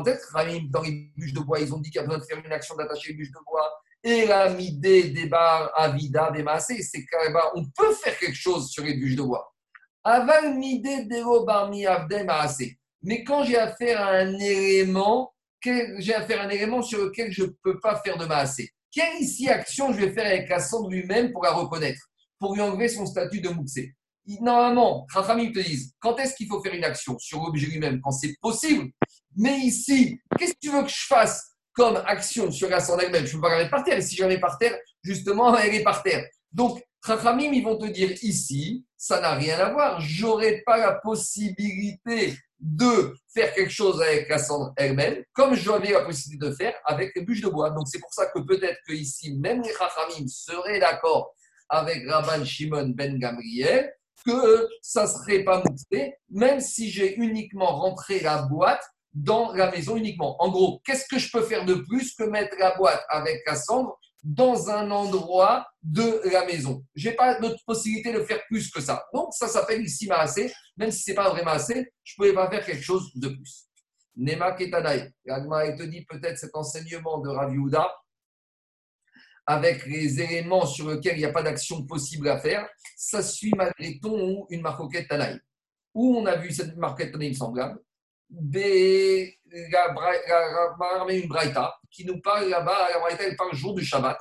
est-ce que dans les bûches de bois, ils ont dit qu'il y a besoin de faire une action d'attacher les bûches de bois et la midé des bar avida des c'est qu'on peut faire quelque chose sur les bûches de bois. Aval midé dero barmi avdem maasé. Mais quand j'ai affaire à un élément, j'ai affaire à un élément sur lequel je ne peux pas faire de maasé. Quelle ici action je vais faire avec la cendre lui-même pour la reconnaître, pour lui enlever son statut de mouxé Normalement, Chachamim te disent, quand est-ce qu'il faut faire une action sur l'objet lui-même Quand c'est possible? Mais ici, qu'est-ce que tu veux que je fasse comme action sur la cendre elle-même Je ne peux pas la mettre par terre. Et si je la mets par terre, justement, elle est par terre. Donc, Chachamim, ils vont te dire ici, ça n'a rien à voir. J'aurais pas la possibilité de faire quelque chose avec la cendre elle-même, comme j'avais la possibilité de faire avec les bûches de bois. Donc, c'est pour ça que peut-être que ici, même les Chachamim seraient d'accord avec Rabban Shimon ben Gamriel que ça serait pas mouxé, même si j'ai uniquement rentré la boîte dans la maison uniquement. En gros, qu'est-ce que je peux faire de plus que mettre la boîte avec la cendre dans un endroit de la maison? Je n'ai pas d'autre possibilité de faire plus que ça. Donc, ça s'appelle ici Maasé. Même si ce n'est pas un vrai Maasé, je ne pouvais pas faire quelque chose de plus. Nema Ketanaï. L'Agma, te dit peut-être cet enseignement de Rav avec les éléments sur lesquels il n'y a pas d'action possible à faire, ça suit malgré tout une marquette Tanaï. Où on a vu cette marquette Tanaï semblable Bé- la la- la- une qui nous parle là-bas, la braïta elle parle le jour du Shabbat.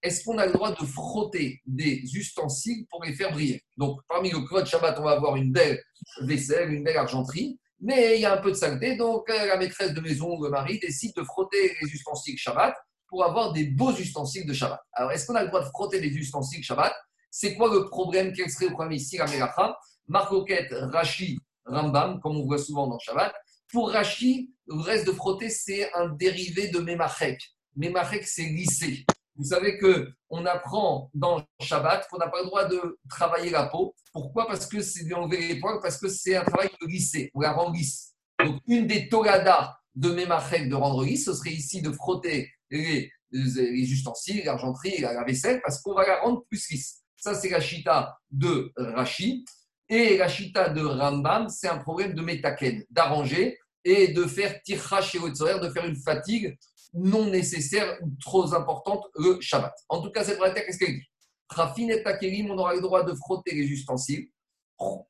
Est-ce qu'on a le droit de frotter des ustensiles pour les faire briller Donc, parmi le de Shabbat, on va avoir une belle vaisselle, une belle argenterie, mais il y a un peu de saleté. Donc, euh, la maîtresse de maison ou le mari décide de frotter les ustensiles Shabbat pour avoir des beaux ustensiles de Shabbat. Alors, est-ce qu'on a le droit de frotter des ustensiles Shabbat? C'est quoi le problème? Quel serait le problème ici, la Melacha Marcoquette, Rashi, Rambam, comme on voit souvent dans Shabbat. Pour Rashi, le reste de frotter, c'est un dérivé de Memachek. Memachek, c'est lisser. Vous savez que on apprend dans Shabbat qu'on n'a pas le droit de travailler la peau. Pourquoi? Parce que c'est lui enlever les poils, parce que c'est un travail de lisser. On la rend lisse. Donc, une des togadas de Memachek de rendre lisse, ce serait ici de frotter les, les ustensiles, l'argenterie, la, vaisselle, parce qu'on va la rendre plus lisse. Ça, c'est la chita de Rashi. Et la chita de Rambam, c'est un problème de métaken, d'arranger et de faire tircha chez de faire une fatigue non nécessaire ou trop importante le Shabbat. En tout cas, cette vraie qu'est-ce qu'elle dit? Rafin et Takerim, on aura le droit de frotter les ustensiles,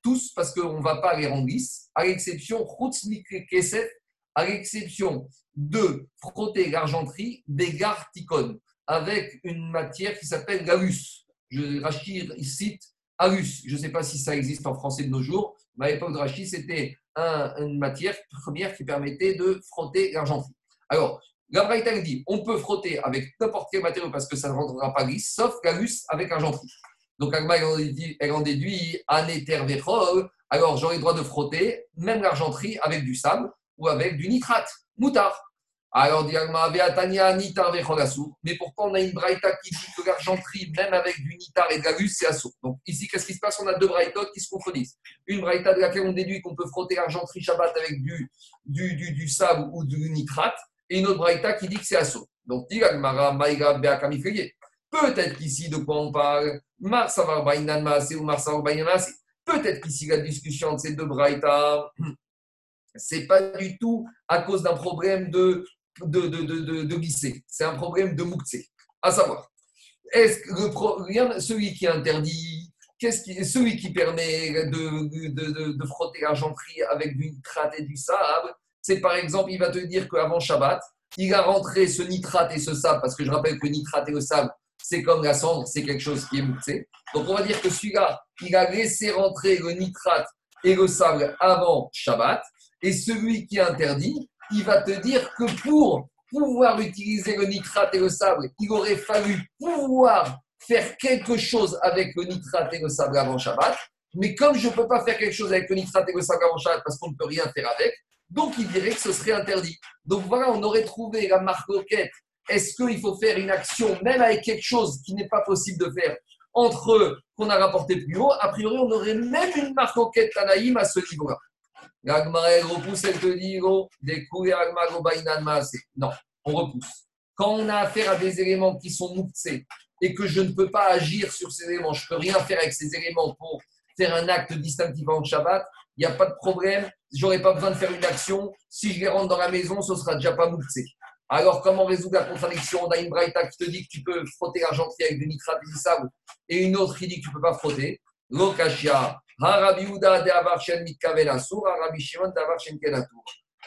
tous parce qu'on ne va pas les rendre lisses, à l'exception Kesef, à l'exception de frotter l'argenterie des garticons avec une matière qui s'appelle l'alus. Je, cite alus. Je ne sais pas si ça existe en français de nos jours, mais à l'époque de Rachid, c'était une matière première qui permettait de frotter l'argenterie. Alors, la Braïta dit on peut frotter avec n'importe quel matériau parce que ça ne rentrera pas glisse, sauf l'alus avec argenterie. Donc, Agma, elle en déduit anéter Alors, j'aurai le droit de frotter même l'argenterie avec du sable ou avec du nitrate, moutard. Alors, Mais pourquoi on a une braïta qui dit que l'argenterie, même avec du nitar et de l'alus, c'est assaut Donc, ici, qu'est-ce qui se passe? On a deux braïtotes qui se contredisent. Une braïta de laquelle on déduit qu'on peut frotter l'argenterie Shabbat avec du, du, du, du sable ou du nitrate et une autre braïta qui dit que c'est assaut. Donc, Peut-être qu'ici, de quoi on parle? Peut-être qu'ici, la discussion de ces deux braïtas, c'est pas du tout à cause d'un problème de, de, de, de, de glisser. C'est un problème de mouktsé. À savoir, est-ce que le celui qui interdit, qu'est-ce qui, celui qui permet de, de, frotter l'argenterie avec du nitrate et du sable, c'est par exemple, il va te dire qu'avant Shabbat, il a rentré ce nitrate et ce sable, parce que je rappelle que nitrate et le sable, c'est comme la cendre, c'est quelque chose qui est moussé. Donc on va dire que celui-là, il a laissé rentrer le nitrate et le sable avant Shabbat, et celui qui interdit, il va te dire que pour pouvoir utiliser le nitrate et le sable, il aurait fallu pouvoir faire quelque chose avec le nitrate et le sable avant Shabbat. Mais comme je ne peux pas faire quelque chose avec le nitrate et le sable avant Shabbat parce qu'on ne peut rien faire avec, donc il dirait que ce serait interdit. Donc voilà, on aurait trouvé la marque roquette. Est-ce qu'il faut faire une action, même avec quelque chose qui n'est pas possible de faire, entre qu'on a rapporté plus haut? A priori, on aurait même une marque roquette Tanaïm à ce niveau-là. Repousse, elle te dit, oh, Non, on repousse. Quand on a affaire à des éléments qui sont mouktsés et que je ne peux pas agir sur ces éléments, je ne peux rien faire avec ces éléments pour faire un acte distinctif en Shabbat, il n'y a pas de problème, j'aurais pas besoin de faire une action. Si je les rentre dans la maison, ce sera déjà pas mouktsé. Alors, comment résoudre la contradiction On a une braïta qui te dit que tu peux frotter l'argenterie avec du nitrate et du sable, et une autre qui dit que tu ne peux pas frotter? Lokashia,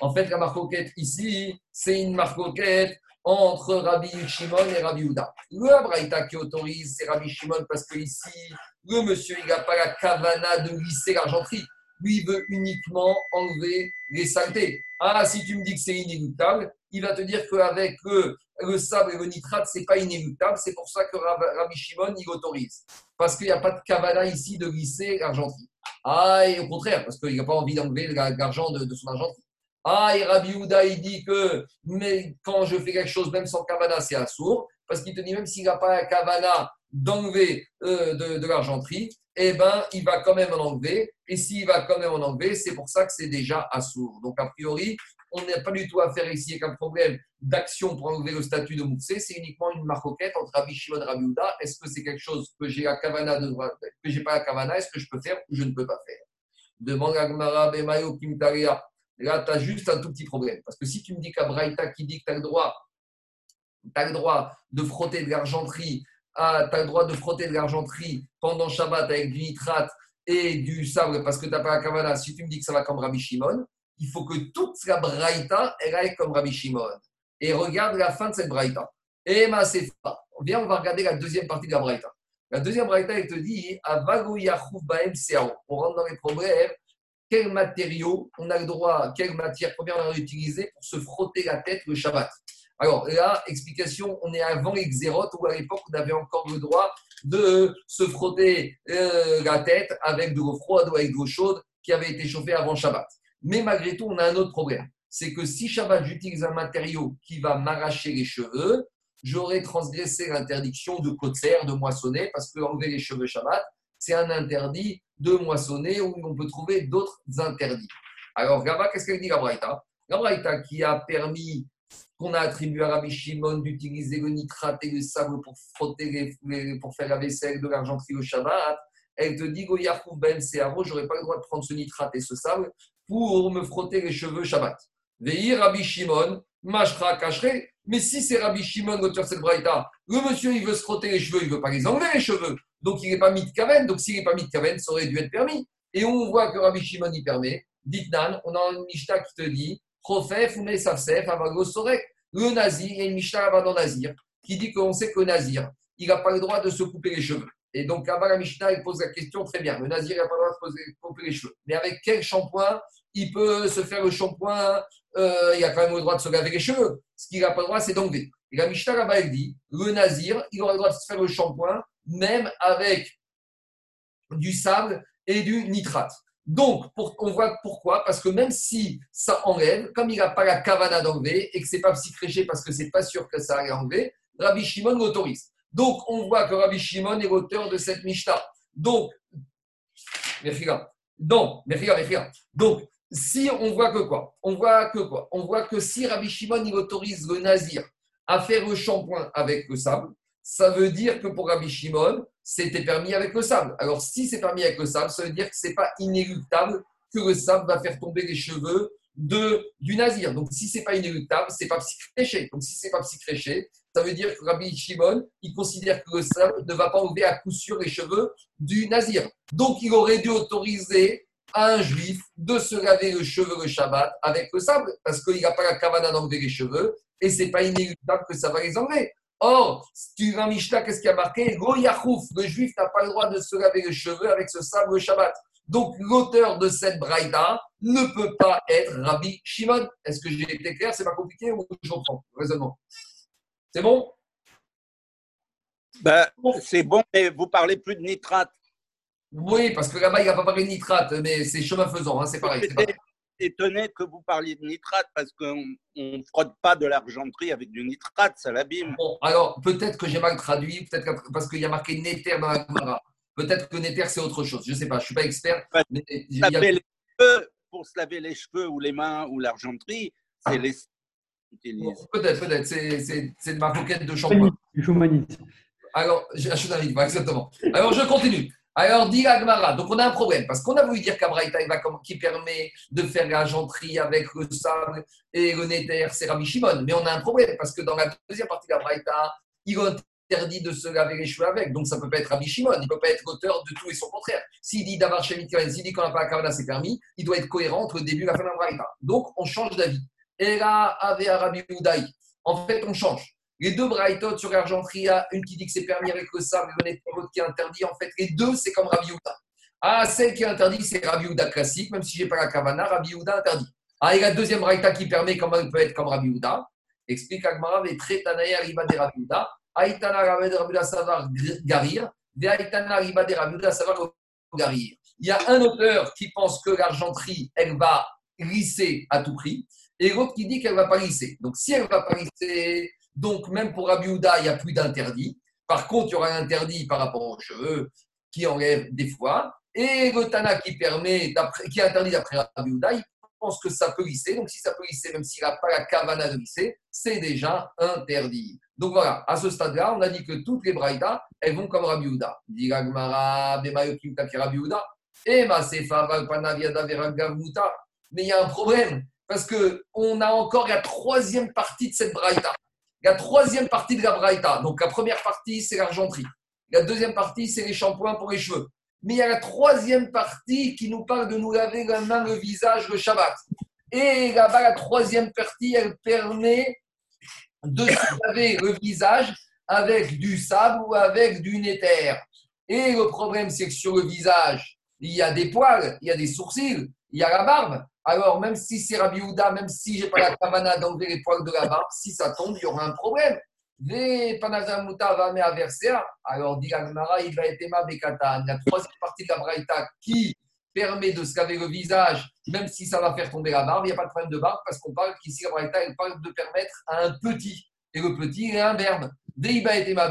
En fait, la marcoquette ici, c'est une marcoquette entre Rabbi Shimon et Rabbi Uda. Le Braïta qui autorise, c'est Rabbi Shimon parce que ici, le monsieur, n'a pas la kavana de lisser l'argenterie. Lui, veut uniquement enlever les saletés. Ah, si tu me dis que c'est inéluctable, il va te dire qu'avec le, le sable et le nitrate, ce n'est pas inéluctable. C'est pour ça que Rabbi Shimon, il autorise. Parce qu'il n'y a pas de kavana ici de lisser l'argenterie. Ah, et au contraire, parce qu'il n'a pas envie d'enlever l'argent de, son argenterie. Ah, et Rabbi Houda, il dit que mais quand je fais quelque chose, même sans kavana, c'est assourd. Parce qu'il te dit, même s'il n'a pas la kavana d'enlever euh, de, de l'argenterie, eh ben, il va quand même en enlever. Et s'il va quand même en enlever, c'est pour ça que c'est déjà assourd. Donc, a priori, on n'a pas du tout à faire ici avec un problème d'action pour enlever le statut de Moussé. C'est uniquement une marcoquette entre Rabbi Shimon et Rabbi. Est-ce que c'est quelque chose que j'ai la kavana de que j'ai pas la kavana Est-ce que je peux faire ou je ne peux pas faire? Demande à Gmara Bemayo Kimtaria. Là, tu as juste un tout petit problème. Parce que si tu me dis qu'Abraïta qui dit que tu le droit, as le droit de frotter de l'argenterie, ah, tu as le droit de frotter de l'argenterie pendant Shabbat avec du nitrate et du sable parce que tu n'as pas la kavana, si tu me dis que ça va comme Rabbi Shimon, il faut que toute la braïta, aille comme Rabbi Shimon. Et regarde la fin de cette braïta. Et ma Viens, on va regarder la deuxième partie de la braïta. La deuxième braïta, elle te dit On rentre dans les problèmes. Quel matériau on a le droit, quelle matière première on a utiliser pour se frotter la tête le Shabbat? Alors là, explication, on est avant les xérotes où à l'époque on avait encore le droit de se frotter euh, la tête avec de l'eau froide ou avec de l'eau chaude qui avait été chauffée avant Shabbat. Mais malgré tout, on a un autre problème. C'est que si Shabbat, j'utilise un matériau qui va m'arracher les cheveux, j'aurais transgressé l'interdiction de kotzer, de moissonner, parce que enlever les cheveux Shabbat, c'est un interdit de moissonner où on peut trouver d'autres interdits. Alors, Gaba, qu'est-ce qu'elle dit la Braïta? La Braïta qui a permis qu'on a attribué à Rabbi Shimon d'utiliser le nitrate et le sable pour frotter pour faire la vaisselle de l'argenterie au Shabbat, elle te dit Goyarkou ben Searo, j'aurais pas le droit de prendre ce nitrate et ce sable pour me frotter les cheveux Shabbat. Veillez Rabbi Shimon, Mashra Kachre. Mais si c'est Rabbi Shimon, l'auteur de cette le monsieur, il veut se frotter les cheveux, il veut pas les enlever, les cheveux. Donc, il n'est pas mis de kaven. Donc, s'il n'est pas mis de kaven, ça aurait dû être permis. Et on voit que Rabbi Shimon y permet. Ditnan, on a une Mishnah qui te dit Profef, Fume Safsef, Avago Sorek. Le Nazir, il y a une Mishnah là dans Nazir qui dit qu'on sait que le Nazir, il n'a pas le droit de se couper les cheveux. Et donc, là-bas, la Mishnah, il pose la question très bien. Le Nazir n'a pas le droit de se couper les cheveux. Mais avec quel shampoing il peut se faire le shampoing euh, Il a quand même le droit de se laver les cheveux. Ce qu'il n'a pas le droit, c'est d'enlever. Et la Mishnah, là-bas, elle dit le Nazir, il aura le droit de se faire le shampoing, même avec du sable et du nitrate. Donc, on voit pourquoi, parce que même si ça enlève, comme il n'a pas la cavana d'enlever et que c'est pas psychréché parce que c'est pas sûr que ça allait enlever, Rabbi Shimon l'autorise. Donc, on voit que Rabbi Shimon est l'auteur de cette Mishnah. Donc, Mechila. Donc, si on voit que quoi? On voit que quoi? On voit que si Rabbi Shimon il autorise le nazir à faire le shampoing avec le sable, ça veut dire que pour Rabbi Shimon, c'était permis avec le sable. Alors, si c'est permis avec le sable, ça veut dire que ce n'est pas inéluctable que le sable va faire tomber les cheveux du nazir. Donc, si ce n'est pas inéluctable, ce n'est pas psychréché. Donc, si ce n'est pas psychréché, ça veut dire que Rabbi Shimon, il considère que le sable ne va pas enlever à coup sûr les cheveux du nazir. Donc, il aurait dû autoriser à un juif de se laver le cheveu le Shabbat avec le sable, parce qu'il n'a pas la cavana d'enlever les cheveux, et ce n'est pas inéluctable que ça va les enlever. Or, tu vas Mishnah, qu'est-ce qu'il y a marqué? Go Yachouf, le juif n'a pas le droit de se laver les cheveux avec ce sable le Shabbat. Donc, l'auteur de cette braïda ne peut pas être Rabbi Shimon. Est-ce que j'ai été clair? C'est pas compliqué ou je comprends Raisonnement? C'est bon? Ben, c'est bon, mais vous parlez plus de nitrate. Oui, parce que là-bas, il n'a pas parlé de nitrate, mais c'est chemin faisant, hein, c'est pareil. Étonné que vous parliez de nitrate parce qu'on ne frotte pas de l'argenterie avec du nitrate, ça l'abîme. Bon, alors peut-être que j'ai mal traduit, peut-être que- parce qu'il y a marqué Néter dans la Gemara. Peut-être que Néter, c'est autre chose. Je ne sais pas, je ne suis pas expert. Mais il y a- les cheveux, pour se laver les cheveux ou les mains ou l'argenterie, c'est les Bon, utilise. Peut-être, peut-être. C'est- de ma coquette de shampoing. Du Choumanite. Alors, livre, exactement. Alors, je continue. Alors, dit Agmara, donc on a un problème, parce qu'on a voulu dire qu'Abraïta, qui permet de faire l'argenterie avec le sable et le néther, c'est Rabbi Shimon. Mais on a un problème, parce que dans la deuxième partie d'Abraïta, il interdit de se laver les cheveux avec, donc ça ne peut pas être Rabbi Shimon, il ne peut pas être l'auteur de tout et son contraire. S'il dit d'avoir s'il dit qu'on n'a pas la Kavana, c'est permis, il doit être cohérent entre le début et la fin d'Abraïta. Donc, on change d'avis. Et là, avec Rabbi Udaï, en fait, on change. Les deux braïtotes sur l'argenterie, une qui dit que c'est permis avec le sable, l'autre qui est interdit. En fait, les deux, c'est comme Rabbi Yehuda. Ah, celle qui est interdite, c'est Rabbi Yehuda classique, même si je n'ai pas la kavana, Rabbi Yehuda interdit. Ah, et la deuxième braïta qui permet, comment elle peut être comme Rabbi Yehuda Explique Agmara, mais très tanaï arriba de Rabbi Yehuda. Aïtana Rabbi savar garir, de Aïtana arriba de Rabbi Yehuda savar garir. Il y a un auteur qui pense que l'argenterie, elle va lisser à tout prix, et l'autre qui dit qu'elle ne va pas lisser. Donc, si elle ne va pas lisser, donc même pour Rabbi Yehuda, il n'y a plus d'interdit. Par contre, il y aura un interdit par rapport aux cheveux qui enlève des fois. Et le qui permet, qui interdit d'après Rabbi Yehuda, il pense que ça peut lisser. Donc, si ça peut lisser, même s'il n'a pas la kavana de lisser, c'est déjà interdit. Donc voilà, à ce stade-là, on a dit que toutes les braïdas, elles vont comme Rabbi veragav muta. Mais il y a un problème, parce qu'on a encore la troisième partie de cette braïda. La troisième partie de la braïta. Donc la première partie, c'est l'argenterie. La deuxième partie, c'est les shampoings pour les cheveux. Mais il y a la troisième partie qui nous parle de nous laver la main, le visage, le Shabbat. Et là-bas, la troisième partie, elle permet de se laver le visage avec du sable ou avec du néther. Et le problème, c'est que sur le visage, il y a des poils, il y a des sourcils, il y a la barbe. Alors, même si c'est Rabbi Yehuda, même si j'ai pas la kavana d'enlever les poils de la barbe, si ça tombe, il y aura un problème. Ve panazamuta va me averser. Alors, dit Agmara, il va être Emma Bekatan. La troisième partie de la Braïta qui permet de se laver le visage, même si ça va faire tomber la barbe, il n'y a pas de problème de barbe parce qu'on parle qu'ici, la Braïta, elle parle de permettre à un petit. Et le petit, il est un verbe. Veiba et Emma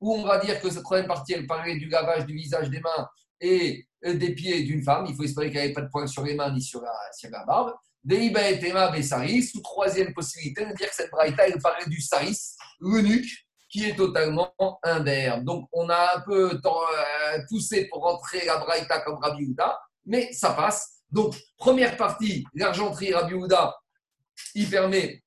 où on va dire que cette troisième partie, elle parlait du lavage du visage, des mains et des pieds d'une femme. Il faut espérer qu'elle n'avait pas de poils sur les mains ni sur la, sur la barbe. Deiba et Emma Bessaris, ou troisième possibilité de dire que cette braïta, elle parlait du saris, l'eunuque, qui est totalement un verbe. Donc, on a un peu euh, poussé pour rentrer la Braïta comme Rabbi Houda, mais ça passe. Donc, première partie, l'argenterie Rabbi Houda, il permet,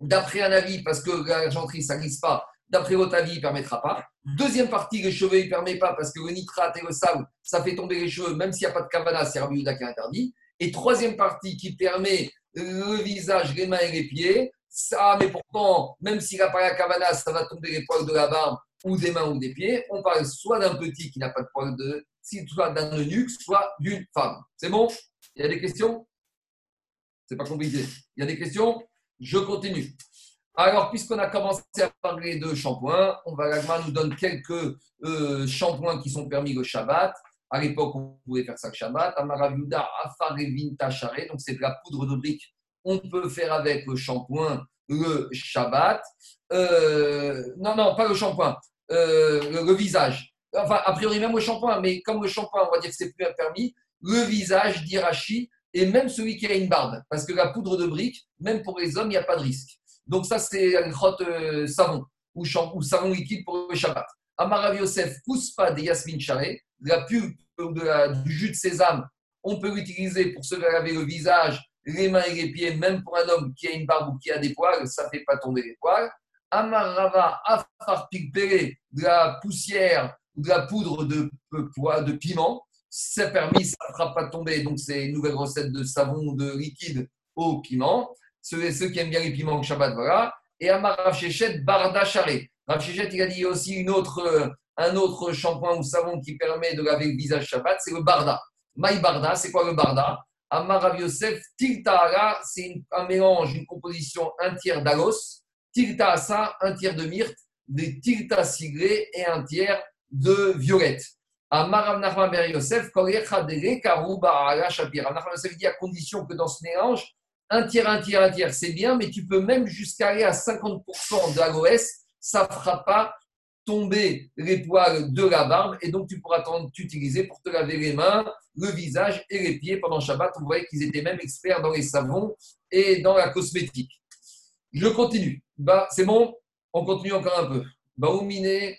d'après un avis, parce que l'argenterie, ça glisse pas, d'après votre avis, il ne permettra pas. Deuxième partie, les cheveux, il ne permet pas, parce que le nitrate et le sable, ça fait tomber les cheveux, même s'il n'y a pas de kavana, c'est Rabbi Houda qui est interdit. Et troisième partie, qui permet le visage, les mains et les pieds, ça, mais pourtant, même s'il n'a pas la kavana, ça va tomber les poils de la barbe ou des mains ou des pieds. On parle soit d'un petit qui n'a pas de poils de, soit d'un eunuque, soit d'une femme. C'est bon? Il y a des questions? C'est pas compliqué. Il y a des questions? Je continue. Alors, puisqu'on a commencé à parler de shampoing, on va l'agma nous donne quelques euh, shampoings qui sont permis le Shabbat. À l'époque, on pouvait faire ça le Shabbat. Amaraviuda, Afarevin Tachare, donc c'est de la poudre de brique. On peut faire avec le shampoing le Shabbat. Euh, non, non, pas le shampoing, euh, le, visage. Enfin, a priori, même le shampoing, mais comme le shampoing, on va dire que c'est plus permis, le visage d'Irachi et même celui qui a une barbe. Parce que la poudre de brique, même pour les hommes, il n'y a pas de risque. Donc, ça, c'est un crotte euh, savon ou, ou savon liquide pour le Shabbat. Amarav Yosef, pas des Yasmin Charé, de la pulpe de du jus de sésame, on peut l'utiliser pour se laver le visage, les mains et les pieds, même pour un homme qui a une barbe ou qui a des poils, ça ne fait pas tomber les poils. Amarava Afar Pigpere, de la poussière ou de la poudre de, de, de piment, c'est permis, ça ne fera pas tomber. Donc, c'est une nouvelle recette de savon de liquide au piment. Ceux, qui aiment bien les piments au Shabbat, voilà. Et Amar Rav Shechet, Barda Charé. Rav Shechet, il a dit aussi une autre, euh, un autre shampoing ou savon qui permet de laver le visage Shabbat, c'est le Barda. Maï Barda, c'est quoi le Barda? Amar Rav Yosef, Tiltara, c'est un mélange, une composition un tiers d'agos, Tilta Asa, un tiers de myrte, des Tilta sigré et un tiers de violette. Amar Rav Nachman Ben Yosef, Korecha Dele, Karuba Ala Shapir. Rav Nachman Ben Yosef dit à condition que dans ce mélange, un tiers, un tiers, un tiers, c'est bien, mais tu peux même jusqu'à aller à 50% d'AOS, ça ne fera pas tomber les poils de la barbe et donc tu pourras t'en utiliser pour te laver les mains, le visage et les pieds pendant Shabbat. Vous voyez qu'ils étaient même experts dans les savons et dans la cosmétique. Je continue. Bah, c'est bon? On continue encore un peu. Baoumine,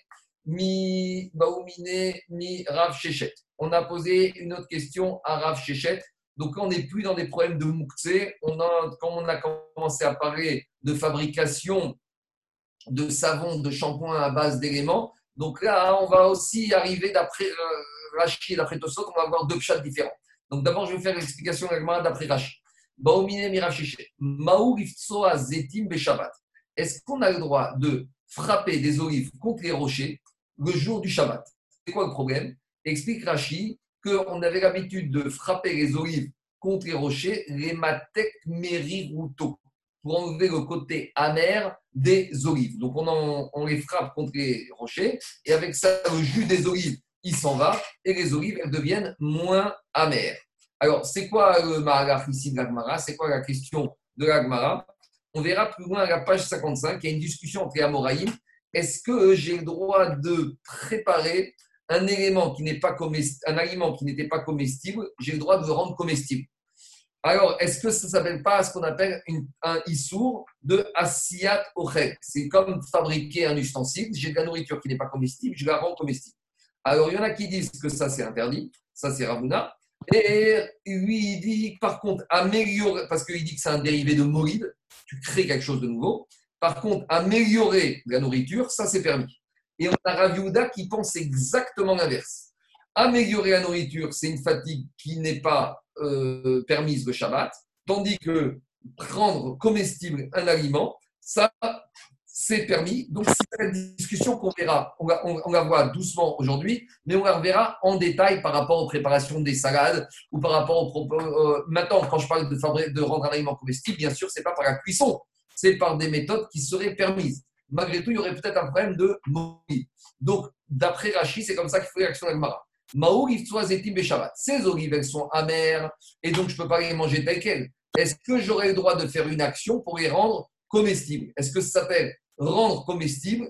mi, Baoumine, mi Rav Shechet. On a posé une autre question à Rav Shechet. Donc, on n'est plus dans des problèmes de mouktsé. On a, quand on a commencé à parler de fabrication de savon, de shampoing à base d'éléments, donc là, on va aussi arriver d'après euh, Rashi d'après Tosot, on va avoir deux chats différents. Donc, d'abord, je vais faire l'explication d'après Rashi. Est-ce qu'on a le droit de frapper des olives contre les rochers le jour du Shabbat? C'est quoi le problème? Explique Rashi qu'on avait l'habitude de frapper les olives contre les rochers, les matek meriruto, pour enlever le côté amer des olives. Donc on, les frappe contre les rochers, et avec ça, le jus des olives, il s'en va, et les olives, elles deviennent moins amères. Alors, c'est quoi le Mahalach ici de l'Agmara? C'est quoi la question de l'Agmara? On verra plus loin à la page 55, il y a une discussion entre Amoraïm. Est-ce que j'ai le droit de préparer un élément qui n'est pas comestible, un aliment qui n'était pas comestible, j'ai le droit de le rendre comestible. Alors, est-ce que ça ne s'appelle pas ce qu'on appelle un issour de asiyat ochel C'est comme fabriquer un ustensile, j'ai de la nourriture qui n'est pas comestible, je la rends comestible. Alors, il y en a qui disent que ça c'est interdit, ça c'est Ravuna, et lui il dit par contre améliorer, parce qu'il dit que c'est un dérivé de molide, tu crées quelque chose de nouveau. Par contre, améliorer la nourriture, ça c'est permis. Et on a Rav Yehuda qui pense exactement l'inverse. Améliorer la nourriture, c'est une fatigue qui n'est pas euh, permise le Shabbat, tandis que prendre comestible un aliment, ça, c'est permis. Donc, c'est la discussion qu'on verra. On la, on- on la voit doucement aujourd'hui, mais on la reverra en détail par rapport aux préparations des salades ou par rapport aux euh, maintenant, quand je parle de, de rendre un aliment comestible, bien sûr, c'est pas par la cuisson, c'est par des méthodes qui seraient permises. Malgré tout, il y aurait peut-être un problème de mobile. Donc, d'après Rachid, c'est comme ça qu'il faut réaction d'Agmara. Maou Zetim Shabbat. Ces olives, elles sont amères et donc je ne peux pas les manger telles quelles. Est-ce que j'aurais le droit de faire une action pour les rendre comestibles? Est-ce que ça s'appelle rendre comestible,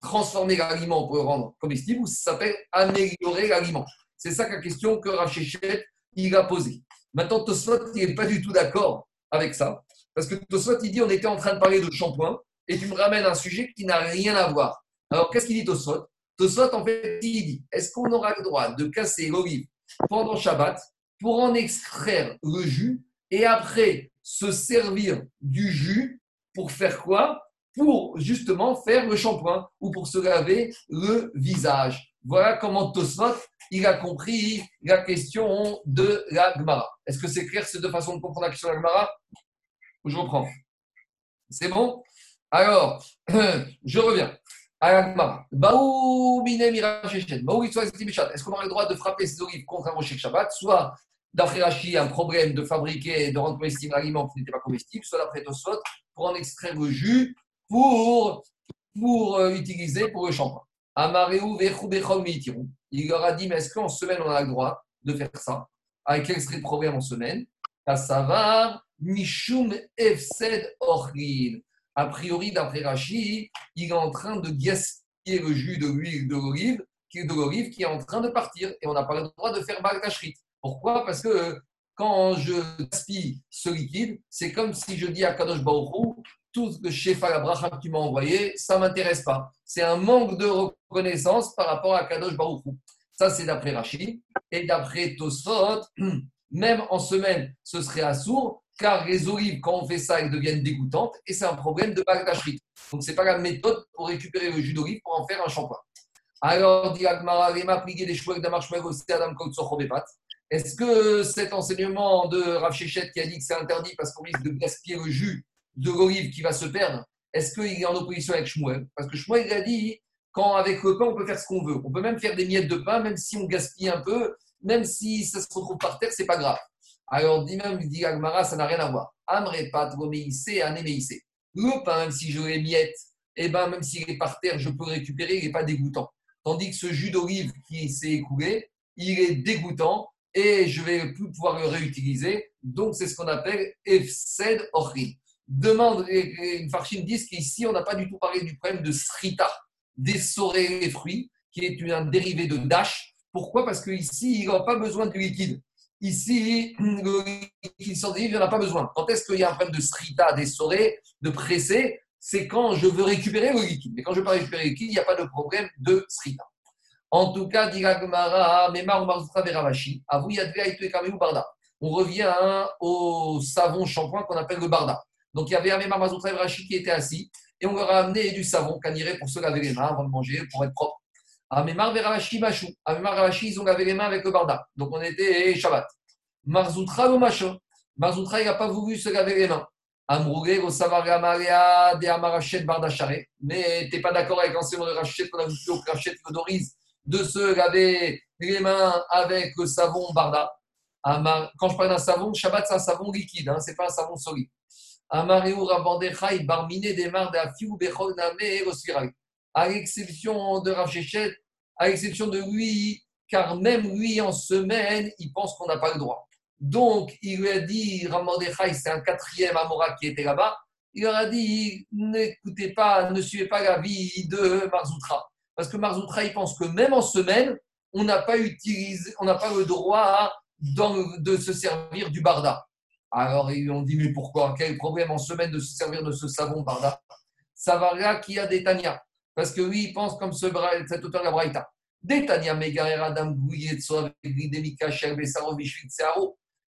transformer l'aliment pour le rendre comestible ou ça s'appelle améliorer l'aliment? C'est ça la question que Rav Shechet, il a posée. Maintenant, Tosfot, il n'est pas du tout d'accord avec ça. Parce que Tosfot, il dit on était en train de parler de shampoing et tu me ramènes un sujet qui n'a rien à voir. Alors, qu'est-ce qu'il dit Tosfot Tosfot, en fait, il dit est-ce qu'on aura le droit de casser l'olive pendant Shabbat pour en extraire le jus et après se servir du jus pour faire quoi? Pour justement faire le shampoing ou pour se laver le visage. Voilà comment Tosfot il a compris la question de la Gemara. Est-ce que c'est clair ces deux façons de comprendre la question de la Gemara? Je reprends. C'est bon? Alors, je reviens. Est-ce qu'on a le droit de frapper ces olives contre un rocher Shabbat Soit d'après Rashi, un problème de fabriquer, de rendre comestible l'aliment qui n'était pas comestible, soit d'après Tosfot, pour en extraire le jus pour, pour euh, utiliser pour le shampoing. Il leur a dit, mais est-ce qu'en semaine, on a le droit de faire ça? Avec quel serait le problème en semaine savoir Mishum Efsed Orlin. A priori, d'après Rashi, il est en train de gaspiller le jus de l'huile de l'olive, qui est en train de partir. Et on n'a pas le droit de faire Balkashrit. Pourquoi? Parce que quand je gaspille ce liquide, c'est comme si je dis à Kadosh Baruch tout ce que Shefa la que tu m'as envoyé, ça ne m'intéresse pas. C'est un manque de reconnaissance par rapport à Kadosh Baruch Ça, c'est d'après Rachid. Et d'après Tosfot, même en semaine, ce serait assourd, car les olives, quand on fait ça, elles deviennent dégoûtantes et c'est un problème de bagdashrit. Donc, ce n'est pas la méthode pour récupérer le jus d'olive pour en faire un shampoing. Alors, dit Agmara, des Est-ce que cet enseignement de Rav Shechet qui a dit que c'est interdit parce qu'on risque de gaspiller le jus de l'olive qui va se perdre, est-ce qu'il est en opposition avec Shmuel? Parce que Shmuel, a dit, quand avec le pain, on peut faire ce qu'on veut. On peut même faire des miettes de pain, même si on gaspille un peu, même si ça se retrouve par terre, c'est pas grave. Alors, dit même, dit Agmara, ça n'a rien à voir. Amre pat anéméissé. Le pain, même si je les miette, et eh ben, même s'il est par terre, je peux récupérer, il n'est pas dégoûtant. Tandis que ce jus d'olive qui s'est écoulé, il est dégoûtant et je vais plus pouvoir le réutiliser. Donc, c'est ce qu'on appelle Efsed Ochri demande, une farchine disent qu'ici, on n'a pas du tout parlé du problème de srita, d'essorer les fruits, qui est un dérivé de dash. Pourquoi? Parce qu'ici, il n'a pas besoin de liquide. Ici, le liquide sort il n'y en a pas besoin. Quand est-ce qu'il y a un problème de srita, d'essorer, de presser C'est quand je veux récupérer le liquide. Mais quand je ne veux pas récupérer le liquide, il n'y a pas de problème de srita. En tout cas, dit Veravashi, Barda. On revient au savon shampoing qu'on appelle le Barda. Donc il y avait un Memar Mazoutra Rashi qui était assis et on leur a amené du savon caniré pour se laver les mains avant de manger, pour être propre. Amemar Verashi Machou. Amemar Rashi, ils ont lavé les mains avec le barda. Donc on était Shabbat. Marzoutra ou Macho? Marzoutra, il n'a pas voulu se laver les mains. Amrougé, au Maria de Amarachet Barda Charé. Mais tu n'es pas d'accord avec l'enseignement de Rachet qu'on a vu au Rachet autorise de se laver les mains avec le savon Barda. Quand je parle d'un savon, Shabbat, c'est un savon liquide, hein, ce n'est pas un savon solide. À l'exception de Rav à l'exception de lui, car même lui en semaine, il pense qu'on n'a pas le droit. Donc, il lui a dit, Ramandechai, c'est un quatrième Amora qui était là-bas, il leur a dit, n'écoutez pas, ne suivez pas la vie de Marzoutra. Parce que Marzoutra, il pense que même en semaine, on n'a pas utilisé, on n'a pas le droit de se servir du barda. Alors ils ont dit, mais pourquoi? Quel problème en semaine de se servir de ce savon par là Savaria qui a des Tania. Parce que lui, il pense comme ce, cet auteur de la Braïta. Des Tania Adam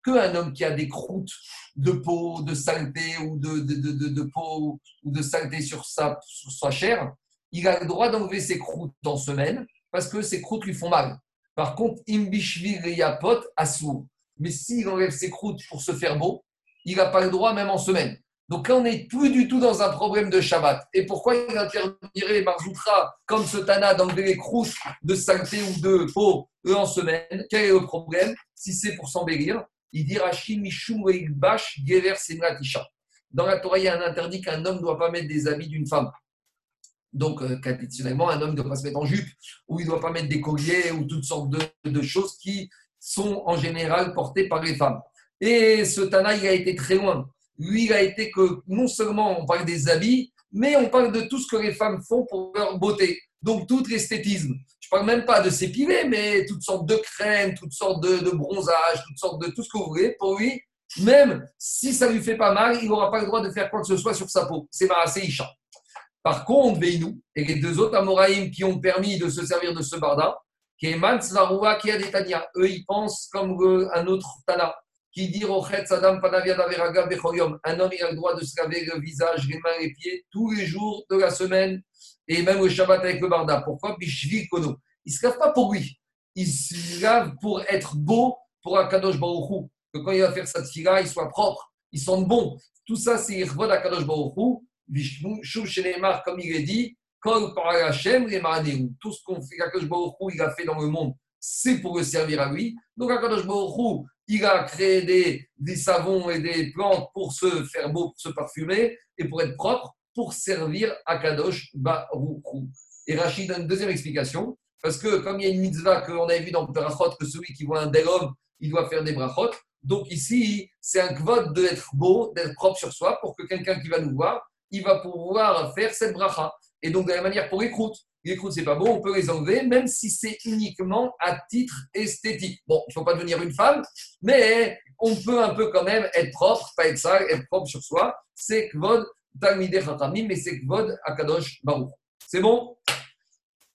qu'un homme qui a des croûtes de peau, de saleté ou de, de, de, peau ou de saleté sur sa, sur sa chair, il a le droit d'enlever ses croûtes en semaine parce que ses croûtes lui font mal. Par contre, Imbishvil Yapot Assour. Mais s'il enlève ses croûtes pour se faire beau, il n'a pas le droit même en semaine. Donc là, on n'est plus du tout dans un problème de Shabbat. Et pourquoi il interdirait Marzoutra, comme ce Tana, d'enlever les croûtes de saleté ou de peau en semaine? Quel est le problème? Si c'est pour s'embellir, il dit Mishum Bash Gever Dans la Torah, il y a un interdit qu'un homme ne doit pas mettre des habits d'une femme. Donc, euh, traditionnellement, un homme ne doit pas se mettre en jupe, ou il ne doit pas mettre des colliers, ou toutes sortes de choses qui sont en général portés par les femmes. Et ce Tana, il a été très loin. Lui, il a été que non seulement on parle des habits, mais on parle de tout ce que les femmes font pour leur beauté. Donc, tout l'esthétisme. Je ne parle même pas de s'épiler, mais toutes sortes de crèmes, toutes sortes de, de bronzage, toutes sortes de tout ce que vous voulez. Pour lui, même si ça lui fait pas mal, il n'aura pas le droit de faire quoi que ce soit sur sa peau. C'est assez Isha. Par contre, Veinu, et les deux autres Amoraïm qui ont permis de se servir de ce barda, qui est Mansvaroua, qui a des Tania, eux, ils pensent comme le- un autre Tana, qui dit. Un homme, a le droit de se laver le visage, les mains, les pieds, tous les jours de la semaine, et même le Shabbat avec le barda. Pourquoi? Il ne se lave pas pour lui. Il se lave pour être beau pour Akadosh Baruch Hu. Que quand il va faire sa tfila, il soit propre, il sente bon. Tout ça, c'est Irvod Akadosh Baruch Hu. Vishnu, Shuv Sheneemar, comme il est dit, Kol. Tout ce qu'on fait, Akadosh Baruch Hu, il a fait dans le monde, c'est pour le servir à lui. Donc Akadosh Baruch Hu, il a créé des, savons et des plantes pour se faire beau, pour se parfumer et pour être propre, pour servir Akadosh Baruch Hu. Et Rachid donne une deuxième explication, parce que comme il y a une mitzvah qu'on avait vu dans le Brachot, que celui qui voit un bel il doit faire des brachot. Donc ici, c'est un kvod d'être beau, d'être propre sur soi, pour que quelqu'un qui va nous voir, il va pouvoir faire cette bracha. Et donc, de la manière pour croûtes. Les croûtes, c'est pas bon, on peut les enlever, même si c'est uniquement à titre esthétique. Bon, il ne faut pas devenir une femme, mais on peut un peu quand même être propre, pas être sale, être propre sur soi. C'est kvod Talmidei Chachamim, mais c'est kvod Akadosh Baruch. C'est bon?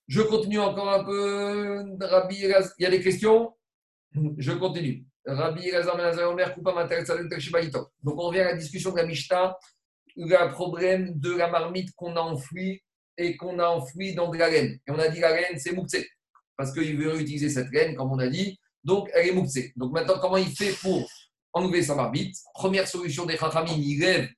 Je continue encore un peu. Rabbi, il y a des questions? Je continue. Rabbi. Donc on revient à la discussion de la Mishnah, le problème de la marmite qu'on a enfouie et qu'on a enfouie dans de la laine. Et on a dit la laine, c'est mouktsé. Parce qu'il veut utiliser cette laine, comme on a dit. Donc elle est mouktsé. Donc maintenant, comment il fait pour enlever sa marmite? Première solution des Chachamim, il lève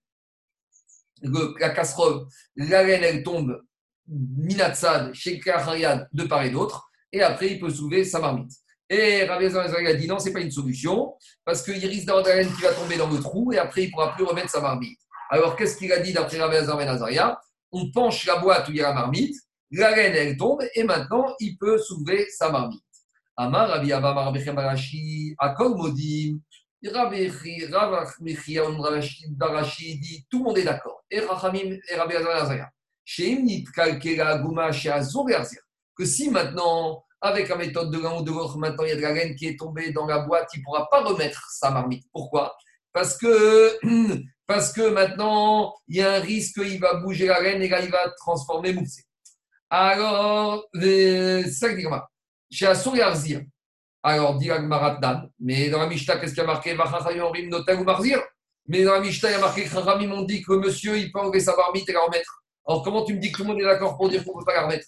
le- la casserole, la laine, elle tombe minatsad, chez de part et d'autre. Et après, il peut soulever sa marmite. Et Rabbi Azar a dit non, ce n'est pas une solution, parce qu'il risque d'avoir de la laine qui va tomber dans le trou et après, il ne pourra plus remettre sa marmite. Alors, qu'est-ce qu'il a dit d'après Rabbi Azaria On penche la boîte où il y a la marmite, la laine, elle tombe, et maintenant, il peut soulever sa marmite. Amar Rabbi Abba Rabbi Barashi, Akol Modim, Rabbi Barashi dit tout le monde est d'accord. Et Rachamim et Rabbi Elazar Ben Azaria. Sheim Nitkal Kela Aguma Sheazor Erzir. Que si maintenant, avec la méthode de l'un ou de l'autre, maintenant il y a de la laine qui est tombée dans la boîte, il ne pourra pas remettre sa marmite. Pourquoi? Parce que, parce que maintenant, il y a un risque qu'il va bouger la laine et là, il va transformer Moussé. Alors, euh, c'est ça que dit. Chez Assur et Arzir. Alors, dit Maratnan, mais dans la Mishnah, qu'est-ce qu'il y a marqué? Rim Notel ou Marzir? Mais dans la Mishnah, il y a marqué que Chachamim ont dit que monsieur, il peut enlever sa marmite et la remettre. Alors, comment tu me dis que tout le monde est d'accord pour dire qu'on ne peut pas la remettre?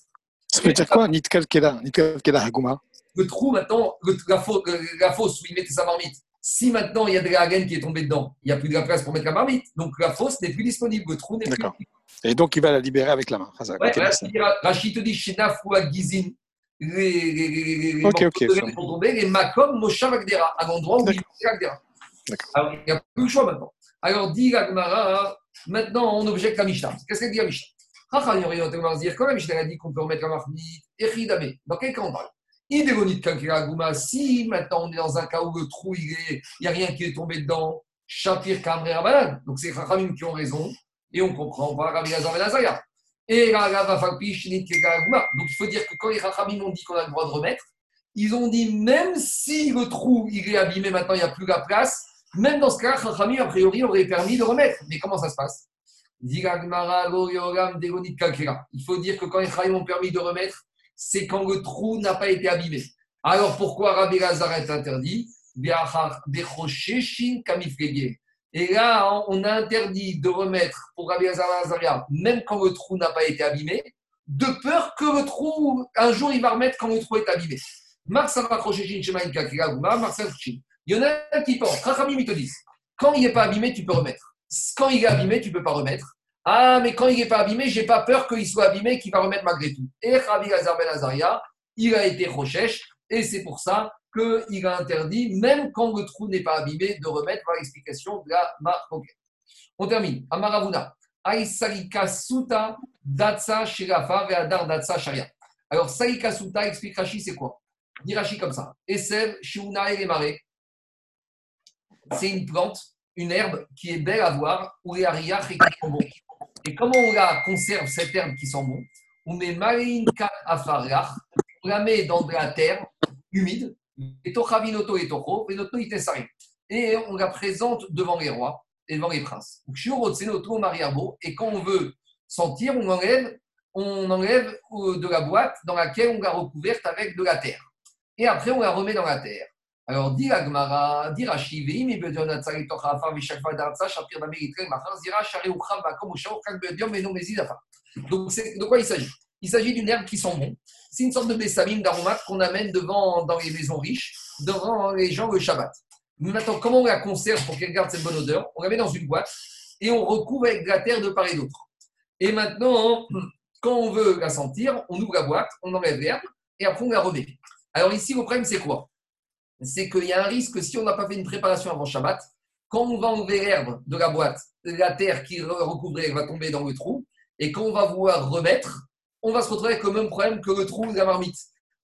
Ça veut dire quoi? Nitkal Kela Nitkal Kela Haguma le trou maintenant, le- la, fosse, la fosse où il mettait sa marmite, si maintenant il y a de la laine qui est tombée dedans, il n'y a plus de la place pour mettre la marmite, donc la fosse n'est plus disponible, le trou n'est plus D'accord. Et donc, il va la libérer avec la main. Chazak, Ouais, Rachid te dit Shenaf ou Gizin, les, les, les, les, les Ok, morceaux ok, de laine ça. sont tombés, les Makom Moshav Agdera, à l'endroit où il Agdera. D'accord. Alors, il n'y a plus le choix maintenant. Alors, dit Agmara, maintenant on objecte la Mishnah. Qu'est-ce qu'elle dit la Mishnah? Quand la Mishnah a dit qu'on peut remettre la marmite, Echidame, dans quel cas on parle? Idégonit Kankira Aguma, si maintenant on est dans un cas où le trou, il n'y a rien qui est tombé dedans, Shapir Kamre Rabanan. Donc c'est Chachamim qui ont raison, et on comprend, on va Rabbi Lazar Ben Azariah. Et. Donc il faut dire que quand les Chachamim ont dit qu'on a le droit de remettre, ils ont dit même si le trou il est abîmé, maintenant il n'y a plus la place, même dans ce cas, Chachamim, a priori, aurait permis de remettre. Mais comment ça se passe? Il faut dire que quand les Chachamim ont permis de remettre, c'est quand le trou n'a pas été abîmé. Alors pourquoi Rabbi Lazar est interdit? Et là, on a interdit de remettre pour Rabbi Lazar même quand le trou n'a pas été abîmé, de peur que le trou, un jour, il va remettre quand le trou est abîmé. Il y en a un qui pense, quand il n'est pas abîmé, tu peux remettre. Quand il est abîmé, tu ne peux pas remettre. Ah, mais quand il n'est pas abîmé, j'ai pas peur qu'il soit abîmé, qu'il va remettre malgré tout. Et Rabbi Lazar Ben Azaria, il a été Rochesh, et c'est pour ça qu'il a interdit, même quand le trou n'est pas abîmé, de remettre par l'explication de la marque. On termine. Amaravuna. Aïsalika Suta Datsa Shirafa Veadar Datsa Sharia. Alors, Salika Suta explique Rashi, c'est quoi? Dit Rashi comme ça. Esev, Shiuna et. C'est une plante, une herbe qui est belle à voir, où les ariach et qui sont. Et comment on la conserve, cette herbe qui sent bon On met marine afarach, on la met dans de la terre humide, et et et on la présente devant les rois et devant les princes. Et quand on veut sentir, on enlève, on enlève euh, de la boîte dans laquelle on l'a recouverte avec de la terre. Et après, on la remet dans la terre. Alors, dit Agmara, dit Rashi, et Bedion Natsari Tocha Afar Vishakva Dartsa Shapir Dameritre Machar Zira Shari Ucham Bakom Ushao Kak Bedion Meno Mezid Afar. Donc, de quoi il s'agit? Il s'agit d'une herbe qui sent bon. C'est une sorte de bessamine d'aromates qu'on amène devant, dans les maisons riches, devant les gens le Shabbat. Maintenant, comment on la conserve pour qu'elle garde cette bonne odeur? On la met dans une boîte et on recouvre avec de la terre de part et d'autre. Et maintenant, quand on veut la sentir, on ouvre la boîte, on enlève l'herbe et après on la remet. Alors ici, le problème, c'est quoi? C'est qu'il y a un risque, si on n'a pas fait une préparation avant Shabbat, quand on va enlever l'herbe de la boîte, la terre qui recouvrait va tomber dans le trou. Et quand on va vouloir remettre, on va se retrouver avec le même problème que le trou de la marmite.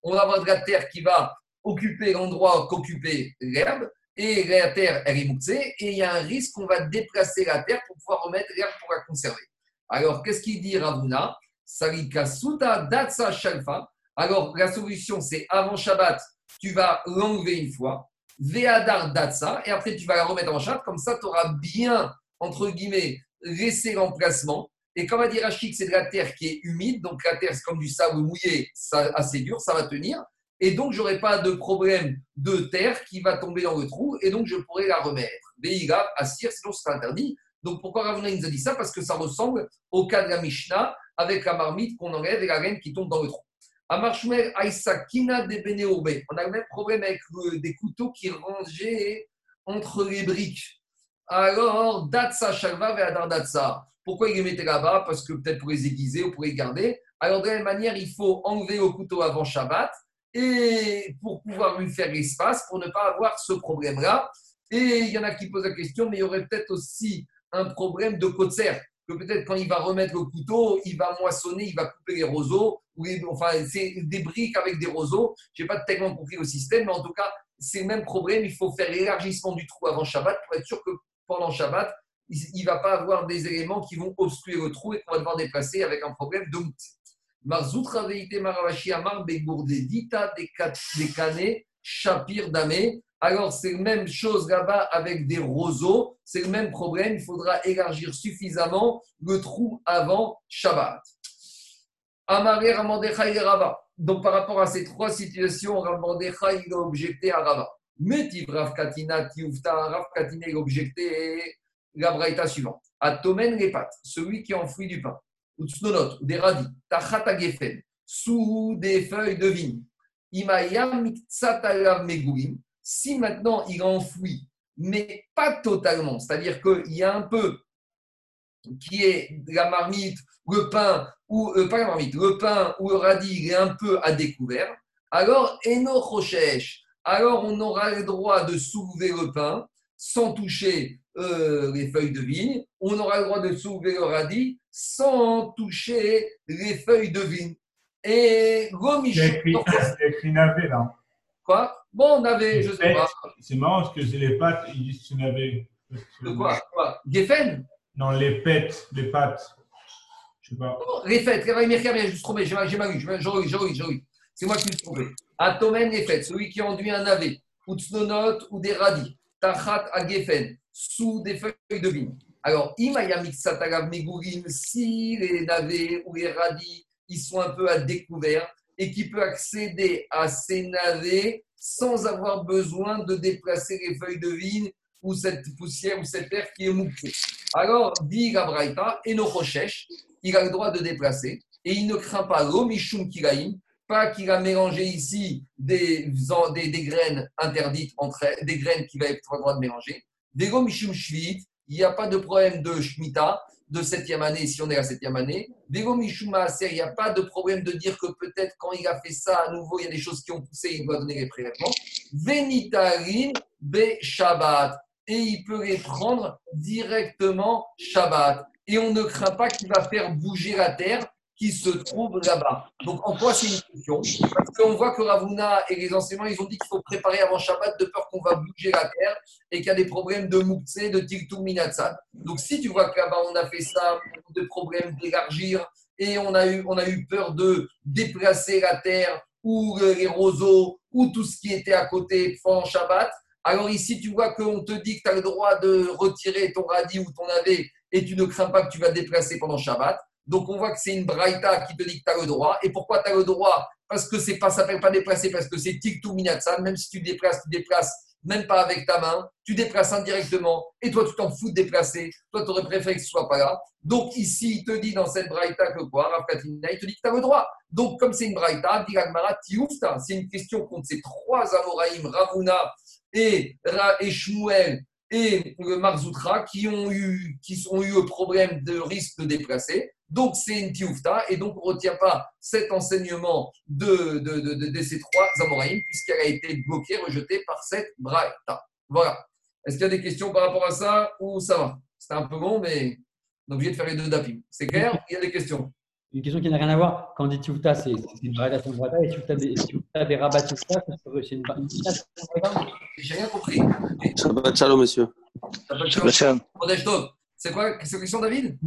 On va avoir de la terre qui va occuper l'endroit qu'occupait l'herbe. Et la terre, est moussée. Et il y a un risque qu'on va déplacer la terre pour pouvoir remettre l'herbe pour la conserver. Alors, qu'est-ce qu'il dit Ravuna? Sarika Suta Datsa Shalfa. Alors, la solution, c'est avant Shabbat, tu vas l'enlever une fois. Veadar Datsa. Et après, tu vas la remettre avant Shabbat. Comme ça, tu auras bien, entre guillemets, laissé l'emplacement. Et comme a dit Rachid, c'est de la terre qui est humide. Donc, la terre, c'est comme du sable mouillé, ça, assez dur, ça va tenir. Et donc, je n'aurai pas de problème de terre qui va tomber dans le trou. Et donc, je pourrai la remettre. Veiga, Assir, sinon, c'est interdit. Donc, pourquoi Ravuna nous a dit ça? Parce que ça ressemble au cas de la Mishnah avec la marmite qu'on enlève et la reine qui tombe dans le trou. De. On a le même problème avec des couteaux qui rangeaient entre les briques. Alors, Datsa Shalva et Adar Datsa. Pourquoi ils les mettaient là-bas? Parce que peut-être pour les aiguiser ou pour les garder. Alors, de la même manière, il faut enlever le couteau avant Shabbat et pour pouvoir lui faire l'espace, pour ne pas avoir ce problème-là. Et il y en a qui posent la question, mais il y aurait peut-être aussi un problème de côte que peut-être quand il va remettre le couteau, il va moissonner, il va couper les roseaux, ou les- enfin, c'est des briques avec des roseaux. Je n'ai pas tellement compris le système, mais en tout cas, c'est le même problème. Il faut faire l'élargissement du trou avant Shabbat pour être sûr que pendant Shabbat, il ne va pas avoir des éléments qui vont obstruer le trou et qu'on va devoir déplacer avec un problème de moutse. Marzout Veite Maravashi Amar Begourde Dita des canets Shapir Damé. Alors, c'est la même chose là-bas avec des roseaux. C'est le même problème. Il faudra élargir suffisamment le trou avant Shabbat. Amaré Ramandechai et Rava. Donc, par rapport à ces trois situations, Ramandechai il a objecté à Rava. Metiv Rav Katina Tiufta, Rav Katina il a objecté la braïta suivante. Atomen les pattes, celui qui enfouit du pain, ou tsnonot, ou des radis, tachata gefen, sous des feuilles de vigne. Imaya miksatalav megurim. Si maintenant il enfoui, mais pas totalement, c'est-à-dire qu'il y a un peu qui est la marmite, le pain, ou euh, pas le pain ou le radis, il est un peu à découvert, alors eno rochesh, alors on aura le droit de soulever le pain sans toucher euh, les feuilles de vigne, on aura le droit de soulever le radis sans toucher les feuilles de vigne. Et C'est gomichon, écrit, c'est écrit navet, là. quoi? Bon, on avait, je sais pas, C'est marrant parce que c'est les pattes, ils disent navet. de quoi, quoi? Geffen? Non, les pètes, les pattes. Je sais pas. Les fêtes, Mercam, j'ai juste trompé, j'ai mal, lu, j'ai relu. C'est moi qui me suis trompé. Atomen les fêtes, celui qui enduit un navet, ou tsnonot, ou des radis, tachat à sous des feuilles de vigne. Alors, imaya mixatagav megurim, si les navets ou les radis, ils sont un peu à découvert et qui peut accéder à ces navets sans avoir besoin de déplacer les feuilles de vigne ou cette poussière ou cette terre qui est moussée. Alors, dit la Braïta, et nos rochesh, il a le droit de déplacer et il ne craint pas l'omishum kilaim, pas qu'il a mélangé ici des, des, graines interdites entre des graines qu'il va être le droit de mélanger. Des mishum shvit, il n'y a pas de problème de shmita de septième année si on est à septième année. Des maaser, il n'y a pas de problème de dire que peut-être quand il a fait ça à nouveau, il y a des choses qui ont poussé, il doit donner les prélèvements. Venitarin be Shabbat. Et il peut les prendre directement Shabbat. Et on ne craint pas qu'il va faire bouger la terre qui se trouve là-bas. Donc, en quoi c'est une question? Parce qu'on voit que Ravuna et les enseignants, ils ont dit qu'il faut préparer avant Shabbat de peur qu'on va bouger la terre et qu'il y a des problèmes de Moukse, de Minatsad. Donc, si tu vois que là-bas, on a fait ça, de problèmes d'élargir et on a, eu, on a eu peur de déplacer la terre ou les roseaux ou tout ce qui était à côté pendant Shabbat, alors ici, tu vois qu'on te dit que tu as le droit de retirer ton radis ou ton navet et tu ne crains pas que tu vas déplacer pendant Shabbat. Donc on voit que c'est une braïta qui te dit que tu as le droit. Et pourquoi tu as le droit Parce que c'est pas, ça s'appelle pas déplacer, parce que c'est tiktou minatsan. Même si tu déplaces, tu déplaces même pas avec ta main, tu déplaces indirectement, et toi tu t'en fous de déplacer, toi tu aurais préféré que ce soit pas là. Donc ici, il te dit dans cette braïta que quoi, Rav Katina, il te dit que tu as le droit. Donc comme c'est une braïta, dit Agmara, tioufta, c'est une question contre ces trois Amoraïm, Ravuna et, et Shmuel et le Marzoutra qui ont eu, qui ont eu le problème de risque de déplacer. Donc, c'est une tioufta, et donc on ne retient pas cet enseignement de, de, de, de ces trois Amoraïm, puisqu'elle a été bloquée, rejetée par cette braïta. Voilà. Est-ce qu'il y a des questions par rapport à ça, ou ça va? C'était un peu long, mais on est obligé de faire les deux dapim. C'est clair? Il y a des questions Une question qui n'a rien à voir. Quand on dit Tiouta, c'est c'est une c'est une braïta. Et Tiouta des, des rabat Tiouta, c'est c'est une c'est braïta. J'ai rien compris. Shabbat shalom, monsieur. Shabbat shalom. C'est quoi? Cette question, David?